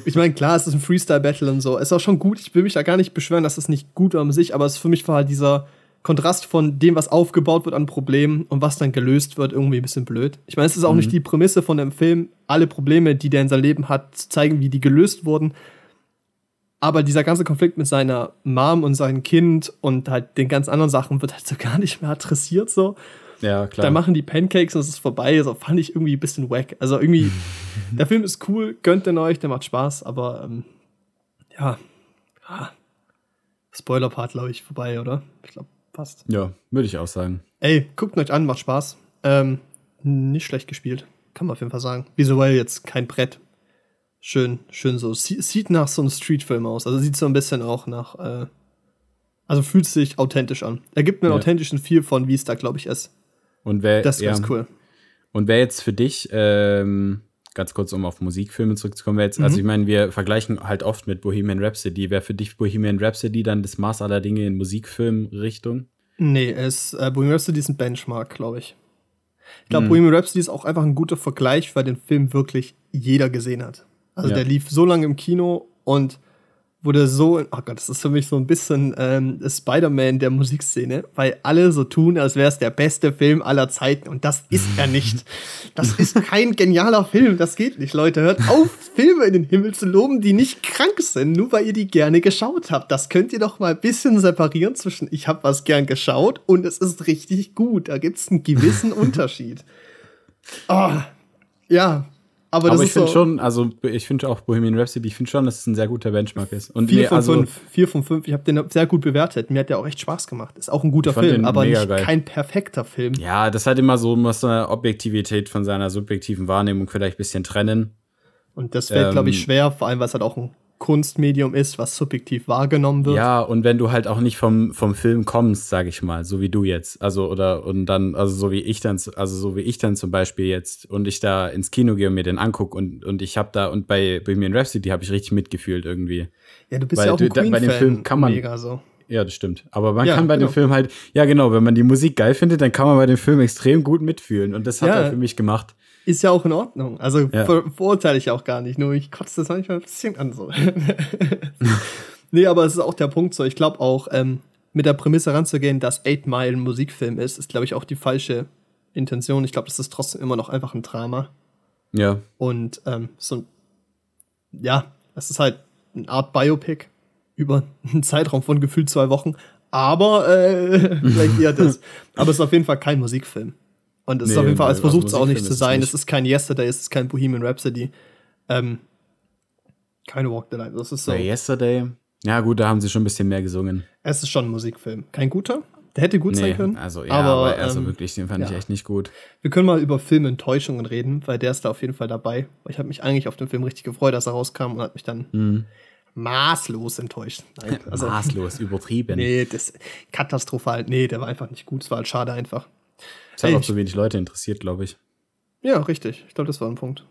S2: Ich meine, klar, es ist ein Freestyle-Battle und so. Ist auch schon gut, ich will mich da gar nicht beschweren, dass es nicht gut war an sich, aber es für mich war halt dieser Kontrast von dem, was aufgebaut wird an Problemen und was dann gelöst wird, irgendwie ein bisschen blöd. Ich meine, es ist auch
S1: Mhm.
S2: nicht die Prämisse von dem Film, alle Probleme, die der in seinem Leben hat, zu zeigen, wie die gelöst wurden. Aber dieser ganze Konflikt mit seiner Mom und seinem Kind und halt den ganz anderen Sachen wird halt so gar nicht mehr adressiert so.
S1: Ja, klar.
S2: Dann machen die Pancakes und es ist vorbei. So fand ich irgendwie ein bisschen wack. Also irgendwie, der Film ist cool, gönnt den euch, der macht Spaß, aber ähm, ja. Ah. Spoiler-Part, glaube ich, vorbei, oder? Ich glaube, passt.
S1: ja, würde ich auch sagen.
S2: Ey, guckt euch an, macht Spaß. Ähm, nicht schlecht gespielt, kann man auf jeden Fall sagen. Visuell jetzt kein Brett. Schön, schön so. Sie, sieht nach so einem Streetfilm aus. Also sieht so ein bisschen auch nach. Äh, also fühlt sich authentisch an. Er gibt mir einen
S1: Ja.
S2: authentischen Feel von, wie es da, glaube ich, ist.
S1: Und wer,
S2: Das ist
S1: ja,
S2: ganz cool.
S1: Und wer jetzt für dich, ähm, ganz kurz, um auf Musikfilme zurückzukommen, jetzt,
S2: Mhm.
S1: also ich meine, wir vergleichen halt oft mit Bohemian Rhapsody. Wäre für dich Bohemian Rhapsody dann das Maß aller Dinge in Musikfilmrichtung?
S2: Nee, es, äh, Bohemian Rhapsody ist ein Benchmark, glaube ich. Ich glaube,
S1: Hm.
S2: Bohemian Rhapsody ist auch einfach ein guter Vergleich, weil den Film wirklich jeder gesehen hat. Also
S1: Ja.
S2: der lief so lange im Kino und wurde so, oh Gott, das ist für mich so ein bisschen ähm, Spider-Man der Musikszene, weil alle so tun, als wäre es der beste Film aller Zeiten und das ist er nicht. Das ist kein genialer Film, das geht nicht, Leute. Hört auf, Filme in den Himmel zu loben, die nicht krank sind, nur weil ihr die gerne geschaut habt. Das könnt ihr doch mal ein bisschen separieren zwischen ich habe was gern geschaut und es ist richtig gut. Da gibt es einen gewissen Unterschied. Oh, ja, aber
S1: Aber ich finde
S2: so
S1: schon, also ich finde auch Bohemian Rhapsody, ich finde schon, dass es ein sehr guter Benchmark ist. Und
S2: vier
S1: mir,
S2: von
S1: also,
S2: fünf. Vier von fünf. Ich habe den sehr gut bewertet. Mir hat der auch echt Spaß gemacht. Ist auch ein guter Film, aber nicht kein perfekter Film.
S1: Ja, das hat immer so, muss eine Objektivität von seiner subjektiven Wahrnehmung vielleicht ein bisschen trennen.
S2: Und das fällt, glaube ich,
S1: Ähm,
S2: schwer, vor allem, weil es halt auch ein Kunstmedium ist, was subjektiv wahrgenommen wird.
S1: Ja, und wenn du halt auch nicht vom, vom Film kommst, sag ich mal, so wie du jetzt, also oder und dann, also so wie ich dann, also so wie ich dann zum Beispiel jetzt und ich da ins Kino gehe und mir den angucke und, und ich habe da und bei Bohemian Rhapsody habe ich richtig mitgefühlt irgendwie.
S2: Ja, du bist
S1: Weil
S2: ja auch
S1: du-
S2: ein
S1: da- bei dem. Film kann man-
S2: Mega so.
S1: Ja, das stimmt. Aber man
S2: Ja,
S1: kann bei
S2: genau.
S1: dem Film halt, ja genau, wenn man die Musik geil findet, dann kann man bei dem Film extrem gut mitfühlen und das hat
S2: Ja.
S1: er für mich gemacht.
S2: Ist ja auch in Ordnung. Also
S1: Ja.
S2: ver verurteile ich auch gar nicht. Nur ich kotze das manchmal ein bisschen an so. nee, aber es ist auch der Punkt so. Ich glaube auch, ähm, mit der Prämisse ranzugehen, dass Eight Mile ein Musikfilm ist, ist, glaube ich, auch die falsche Intention. Ich glaube, das ist trotzdem immer noch einfach ein Drama.
S1: Ja.
S2: Und ähm, so ein, ja, es ist halt eine Art Biopic über einen Zeitraum von gefühlt zwei Wochen. Aber äh, vielleicht eher das. Aber es ist auf jeden Fall kein Musikfilm. Und es ist
S1: Nee,
S2: auf jeden Fall, es versucht es auch nicht zu
S1: ist
S2: sein. Es ist kein Yesterday, es ist kein Bohemian Rhapsody. Ähm, keine Walk the Line. Das ist so.
S1: Bei Yesterday, ja gut, da haben sie schon ein bisschen mehr gesungen.
S2: Es ist schon ein Musikfilm. Kein guter. Der hätte gut sein können.
S1: also ja, aber,
S2: aber,
S1: also
S2: ähm,
S1: wirklich, den fand ich
S2: ja.
S1: echt nicht gut.
S2: Wir können mal über Filmenttäuschungen reden, weil der ist da auf jeden Fall dabei. Ich habe mich eigentlich auf den Film richtig gefreut, als er rauskam und hat mich dann
S1: Mhm.
S2: maßlos enttäuscht. Nein, also,
S1: Maßlos, übertrieben.
S2: nee, das katastrophal. Nee, der war einfach nicht gut. Es war halt schade einfach.
S1: Das hat auch so wenig Leute interessiert, glaube ich.
S2: Ja, richtig. Ich glaube, das war ein Punkt.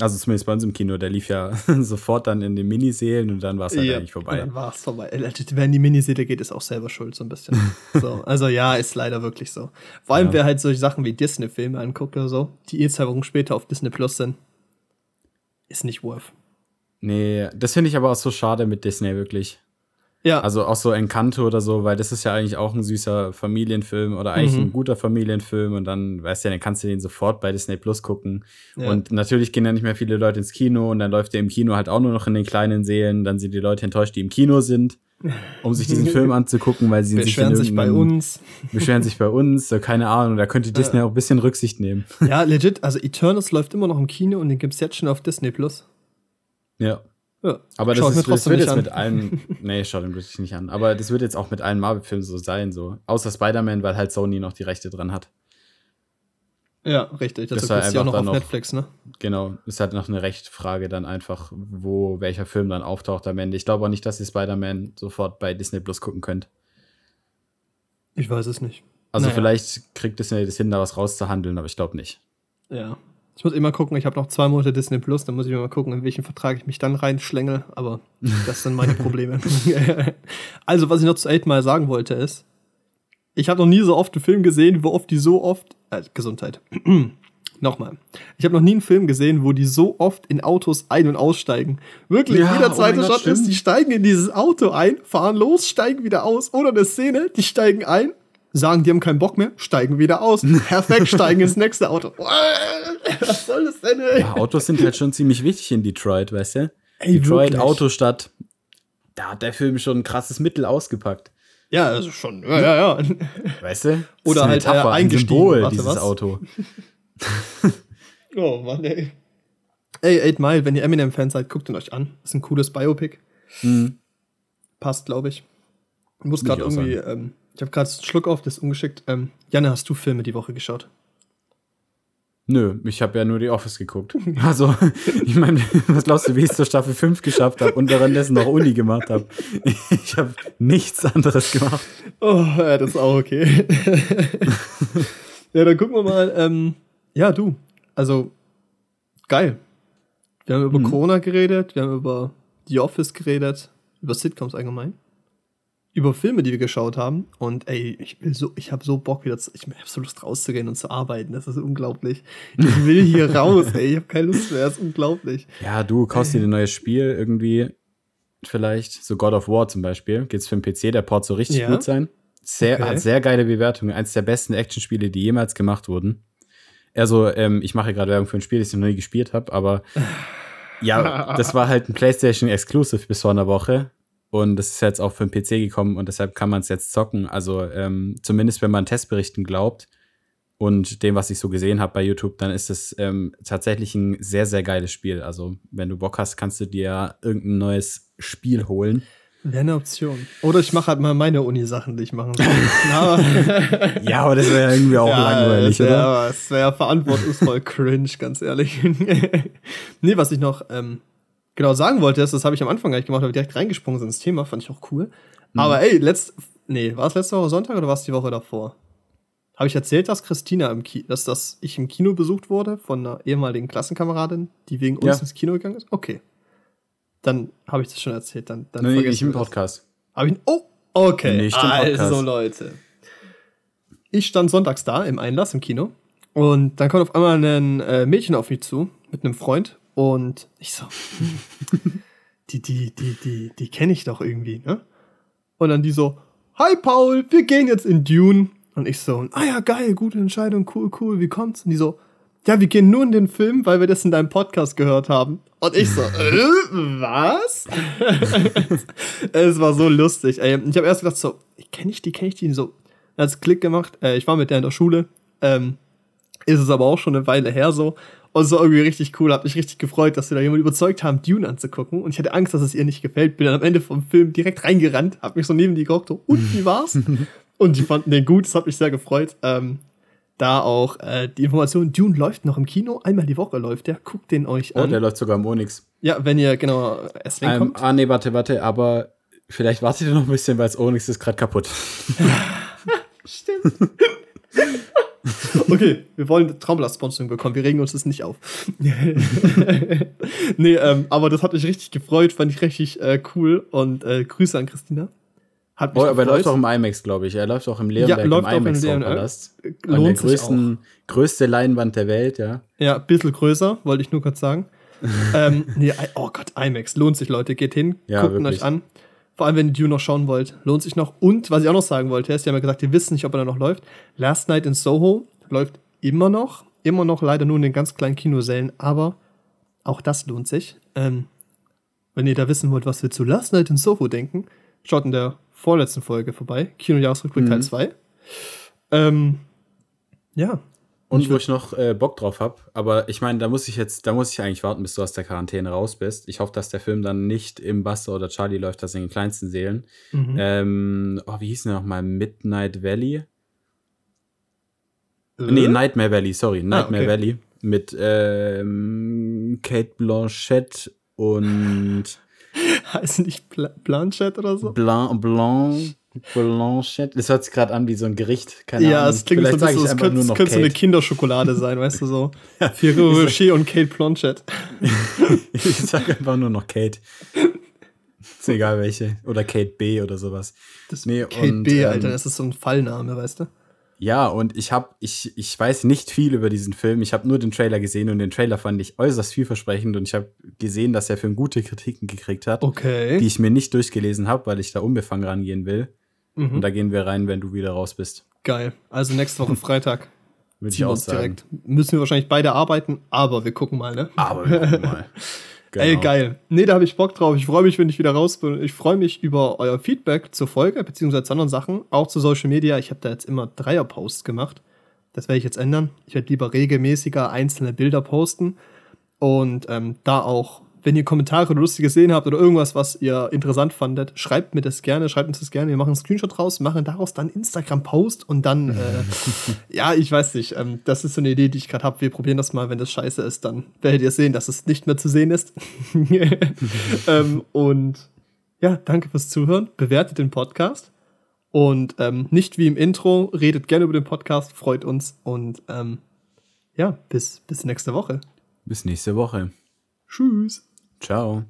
S1: Also zumindest bei uns im Kino, der lief ja sofort dann in den Minisälen und dann war es halt eigentlich
S2: Und
S1: vorbei.
S2: dann war es vorbei. Wer in die Miniserie geht, ist auch selber schuld, so ein bisschen. so, also ja, ist leider wirklich so. Vor allem,
S1: Ja.
S2: wer halt solche Sachen wie Disney-Filme anguckt oder so, die eh zwei Wochen später auf Disney Plus sind, ist nicht worth.
S1: Nee, das finde ich aber auch so schade mit Disney, wirklich.
S2: Ja,
S1: Also auch so Encanto oder so, weil das ist ja eigentlich auch ein süßer Familienfilm oder eigentlich
S2: Mhm.
S1: ein guter Familienfilm und dann, weißt du, dann kannst du den sofort bei Disney Plus gucken.
S2: Ja.
S1: Und natürlich gehen dann nicht mehr viele Leute ins Kino und dann läuft der im Kino halt auch nur noch in den kleinen Sälen. Dann sind die Leute enttäuscht, die im Kino sind, um sich diesen Film anzugucken, weil sie sich
S2: beschweren
S1: in
S2: sich bei uns.
S1: beschweren sich bei uns, so, keine Ahnung, da könnte Disney auch ein bisschen Rücksicht nehmen.
S2: Ja, legit. Also Eternals läuft immer noch im Kino und den gibt es jetzt schon auf Disney Plus.
S1: Ja.
S2: Ja,
S1: Aber das, ist, das wird jetzt
S2: an.
S1: mit allen, nee, schau den wirklich nicht an. Aber das wird jetzt auch mit allen Marvel-Filmen so sein, so. Außer Spider-Man, weil halt Sony noch die Rechte dran hat.
S2: Ja, richtig.
S1: Das
S2: Das
S1: war
S2: ist ja auch noch auf
S1: noch-
S2: Netflix, ne?
S1: Genau, ist halt noch eine Rechtfrage dann einfach, wo welcher Film dann auftaucht am Ende. Ich glaube auch nicht, dass ihr Spider-Man sofort bei Disney Plus gucken könnt.
S2: Ich weiß es nicht.
S1: Also
S2: Naja.
S1: vielleicht kriegt Disney das hin, da was rauszuhandeln, aber ich glaube nicht.
S2: Ja. Ich muss immer gucken, ich habe noch zwei Monate Disney Plus, dann muss ich mal gucken, in welchen Vertrag ich mich dann reinschlängel, aber das sind meine Probleme. also, was ich noch zu Eight Mal sagen wollte, ist, ich habe noch nie so oft einen Film gesehen, wo oft die so oft, äh, Gesundheit. Nochmal. Ich habe noch nie einen Film gesehen, wo die so oft in Autos ein- und aussteigen. Wirklich,
S1: Ja,
S2: jeder
S1: oh
S2: zweite
S1: Gott,
S2: Shot ist, die steigen in dieses Auto ein, fahren los, steigen wieder aus. Oder eine Szene, die steigen ein, sagen, die haben keinen Bock mehr, steigen wieder aus. Perfekt, steigen ins nächste Auto. Was soll das denn, ey?
S1: Ja, Autos sind halt schon ziemlich wichtig in Detroit, weißt du?
S2: Ey,
S1: Detroit,
S2: wirklich.
S1: Autostadt. Da hat der Film schon ein krasses Mittel ausgepackt.
S2: Ja, also schon. Ja, ja, ja.
S1: Weißt du?
S2: Oder halt, äh,
S1: ein
S2: eingestiegen.
S1: Symbol,
S2: Warte,
S1: dieses
S2: was?
S1: Auto.
S2: Oh Mann, ey. Ey, 8 Mile, wenn ihr Eminem-Fans seid, guckt ihn euch an. Das ist ein cooles Biopic.
S1: Hm.
S2: Passt, glaube ich. Ich muss gerade irgendwie, ähm, ich habe gerade einen Schluck auf, das ist ungeschickt. Ähm, Janne, hast du Filme die Woche geschaut?
S1: Nö, ich habe ja nur die Office geguckt. Also, ich meine, was glaubst du, wie ich es zur Staffel 5 geschafft habe und währenddessen noch Uni gemacht habe? Ich habe nichts anderes gemacht.
S2: Oh, ja, das ist auch okay. ja, dann gucken wir mal. Ähm, ja, du. Also, geil. Wir haben über
S1: Mhm.
S2: Corona geredet, wir haben über The Office geredet, über Sitcoms allgemein, über Filme, die wir geschaut haben. Und ey, ich will so, ich habe so Bock wieder, zu, ich habe so Lust rauszugehen und zu arbeiten. Das ist unglaublich. Ich will hier raus, ey, ich habe keine Lust mehr. Das ist unglaublich.
S1: Ja, du kaufst dir ein neues Spiel irgendwie, vielleicht, so God of War zum Beispiel. Geht's für den PC, der Port so richtig
S2: Ja.
S1: gut sein. Sehr,
S2: Okay.
S1: Hat sehr geile Bewertungen. Eins der besten Actionspiele, die jemals gemacht wurden. Also, ähm, ich mache gerade Werbung für ein Spiel, das ich noch nie gespielt habe, aber ja, das war halt ein PlayStation Exclusive bis vor einer Woche. Und das ist jetzt auch für den PC gekommen und deshalb kann man es jetzt zocken. Also, ähm, zumindest wenn man Testberichten glaubt und dem, was ich so gesehen habe bei YouTube, dann ist es ähm, tatsächlich ein sehr, sehr geiles Spiel. Also, wenn du Bock hast, kannst du dir irgendein neues Spiel holen.
S2: Wäre eine Option. Oder ich mache halt mal meine Uni-Sachen, die ich machen soll.
S1: Ja, aber das wäre ja irgendwie auch langweilig,
S2: das wär,
S1: oder?
S2: Das wäre verantwortungsvoll cringe, ganz ehrlich. nee, was ich noch ähm, genau sagen wollte, ist, das habe ich am Anfang gar nicht gemacht, aber direkt reingesprungen sind ins Thema, fand ich auch cool.
S1: Mhm.
S2: Aber ey, letzt, nee, war es letzte Woche Sonntag oder war es die Woche davor? Habe ich erzählt, dass Christina im Kino, dass, dass ich im Kino besucht wurde von einer ehemaligen Klassenkameradin, die wegen uns
S1: Ja.
S2: ins Kino gegangen ist? Okay. Dann habe ich das schon erzählt. Dann, dann
S1: Nee, nicht im. Podcast.
S2: Hab ich, oh, okay.
S1: Nicht im Podcast.
S2: Also, Leute. Ich stand sonntags da im Einlass im Kino und dann kommt auf einmal ein äh, Mädchen auf mich zu mit einem Freund und ich so, die, die, die, die, die kenne ich doch irgendwie, ne? Und dann die so, hi Paul, wir gehen jetzt in Dune. Und ich so, ah ja, geil, gute Entscheidung, cool, cool, wie kommt's? Und die so, ja, wir gehen nur in den Film, weil wir das in deinem Podcast gehört haben. Und ich so, äh, was? es war so lustig. Ey. Ich habe erst gedacht so, kenne ich die, kenne ich die? Und so, hat's Klick gemacht. Äh, ich war mit der in der Schule. Ähm, ist es aber auch schon eine Weile her so. Und so irgendwie richtig cool. Hab mich richtig gefreut, dass wir da jemand überzeugt haben, Dune anzugucken. Und ich hatte Angst, dass es ihr nicht gefällt. Bin dann am Ende vom Film direkt reingerannt, hab mich so neben die gehockt. So, und wie war's? und die fanden den gut. Das hat mich sehr gefreut. Ähm, da auch äh, die Information, Dune läuft noch im Kino. Einmal die Woche läuft der. Guckt den euch
S1: Oh,
S2: an.
S1: der läuft sogar im Onyx.
S2: ja, wenn ihr genau es
S1: Ähm,
S2: kommt.
S1: ah, nee, warte, warte, aber vielleicht wartet ihr noch ein bisschen, weil das Onyx ist gerade kaputt.
S2: Stimmt. okay, wir wollen Traumblatt-Sponsoring bekommen. Wir regen uns das nicht auf. nee, ähm, aber das hat mich richtig gefreut, fand ich richtig äh, cool und äh, Grüße an Christina. Hat mich
S1: Oh, aber er läuft auch im IMAX, glaube ich. Er läuft auch im Leonberg
S2: läuft
S1: im
S2: auch im
S1: IMAX. Palast. An der größten, größte Leinwand der Welt, ja.
S2: Ja, ein bisschen größer, wollte ich nur kurz sagen. ähm, nee, oh Gott, IMAX. Lohnt sich, Leute. Geht hin,
S1: Ja,
S2: guckt
S1: wirklich.
S2: euch an. Vor allem, wenn ihr Dune noch schauen wollt. Lohnt sich noch. Und, was ich auch noch sagen wollte, ist, die haben ja gesagt, die wissen nicht, ob er da noch läuft. Last Night in Soho läuft immer noch. Immer noch leider nur in den ganz kleinen Kinosälen, aber auch das lohnt sich. Ähm, wenn ihr da wissen wollt, was wir zu Last Night in Soho denken, schaut in der vorletzten Folge vorbei. Kinojahresrückblick
S1: Mhm.
S2: Teil 2. Ähm, ja,
S1: Und wo ich noch äh, Bock drauf habe, aber ich meine, da muss ich jetzt, da muss ich eigentlich warten, bis du aus der Quarantäne raus bist. Ich hoffe, dass der Film dann nicht im Buster oder Charlie läuft, das in den kleinsten Seelen.
S2: Mhm.
S1: Ähm, oh, wie hieß der nochmal? Midnight Valley?
S2: Äh?
S1: Nee, Nightmare Valley, sorry, Nightmare
S2: okay.
S1: Valley. Mit ähm, Kate Blanchett und
S2: heißt nicht Pla Blanchett oder so?
S1: Blanc, Blanc, Blanchett. Das hört sich gerade an wie so ein Gericht. Keine
S2: ja,
S1: Ahnung.
S2: es klingt so ein
S1: Vielleicht
S2: bisschen, es könnte,
S1: nur
S2: könnte so eine. Kinderschokolade sein, weißt du so. Ferrero Rocher und Kate Blanchett.
S1: ich sage einfach nur noch Kate. Ist egal welche. Oder Kate B oder sowas.
S2: Das
S1: Nee,
S2: Kate
S1: und,
S2: B,
S1: ähm,
S2: Alter, das ist so ein Fallname, weißt du?
S1: Ja, und ich habe, ich, ich weiß nicht viel über diesen Film. Ich habe nur den Trailer gesehen und den Trailer fand ich äußerst vielversprechend und ich habe gesehen, dass der Film gute Kritiken gekriegt hat,
S2: Okay.
S1: die ich mir nicht durchgelesen habe, weil ich da unbefangen rangehen will.
S2: Mhm.
S1: Und da gehen wir rein, wenn du wieder raus bist.
S2: Geil. Also nächste Woche Freitag.
S1: Würde ich auch sagen.
S2: direkt. Müssen wir wahrscheinlich beide arbeiten, aber wir gucken mal, ne?
S1: Aber wir gucken mal.
S2: Ey,
S1: Genau.
S2: geil. Nee, da habe ich Bock drauf. Ich freue mich, wenn ich wieder raus bin. Ich freue mich über euer Feedback zur Folge, beziehungsweise zu anderen Sachen, auch zu Social Media. Ich habe da jetzt immer Dreier-Posts gemacht. Das werde ich jetzt ändern. Ich werde lieber regelmäßiger einzelne Bilder posten. Und ähm, da auch, wenn ihr Kommentare oder lustig gesehen habt oder irgendwas, was ihr interessant fandet, schreibt mir das gerne, schreibt uns das gerne. Wir machen einen Screenshot raus, machen daraus dann Instagram-Post und dann, äh, ja, ich weiß nicht, ähm, das ist so eine Idee, die ich gerade habe. Wir probieren das mal, wenn das scheiße ist, dann werdet ihr sehen, dass es nicht mehr zu sehen ist. ähm, und ja, danke fürs Zuhören. Bewertet den Podcast. Und ähm, nicht wie im Intro, redet gerne über den Podcast, freut uns. Und ähm, ja, bis, bis nächste Woche.
S1: Bis nächste Woche.
S2: Tschüss.
S1: Ciao.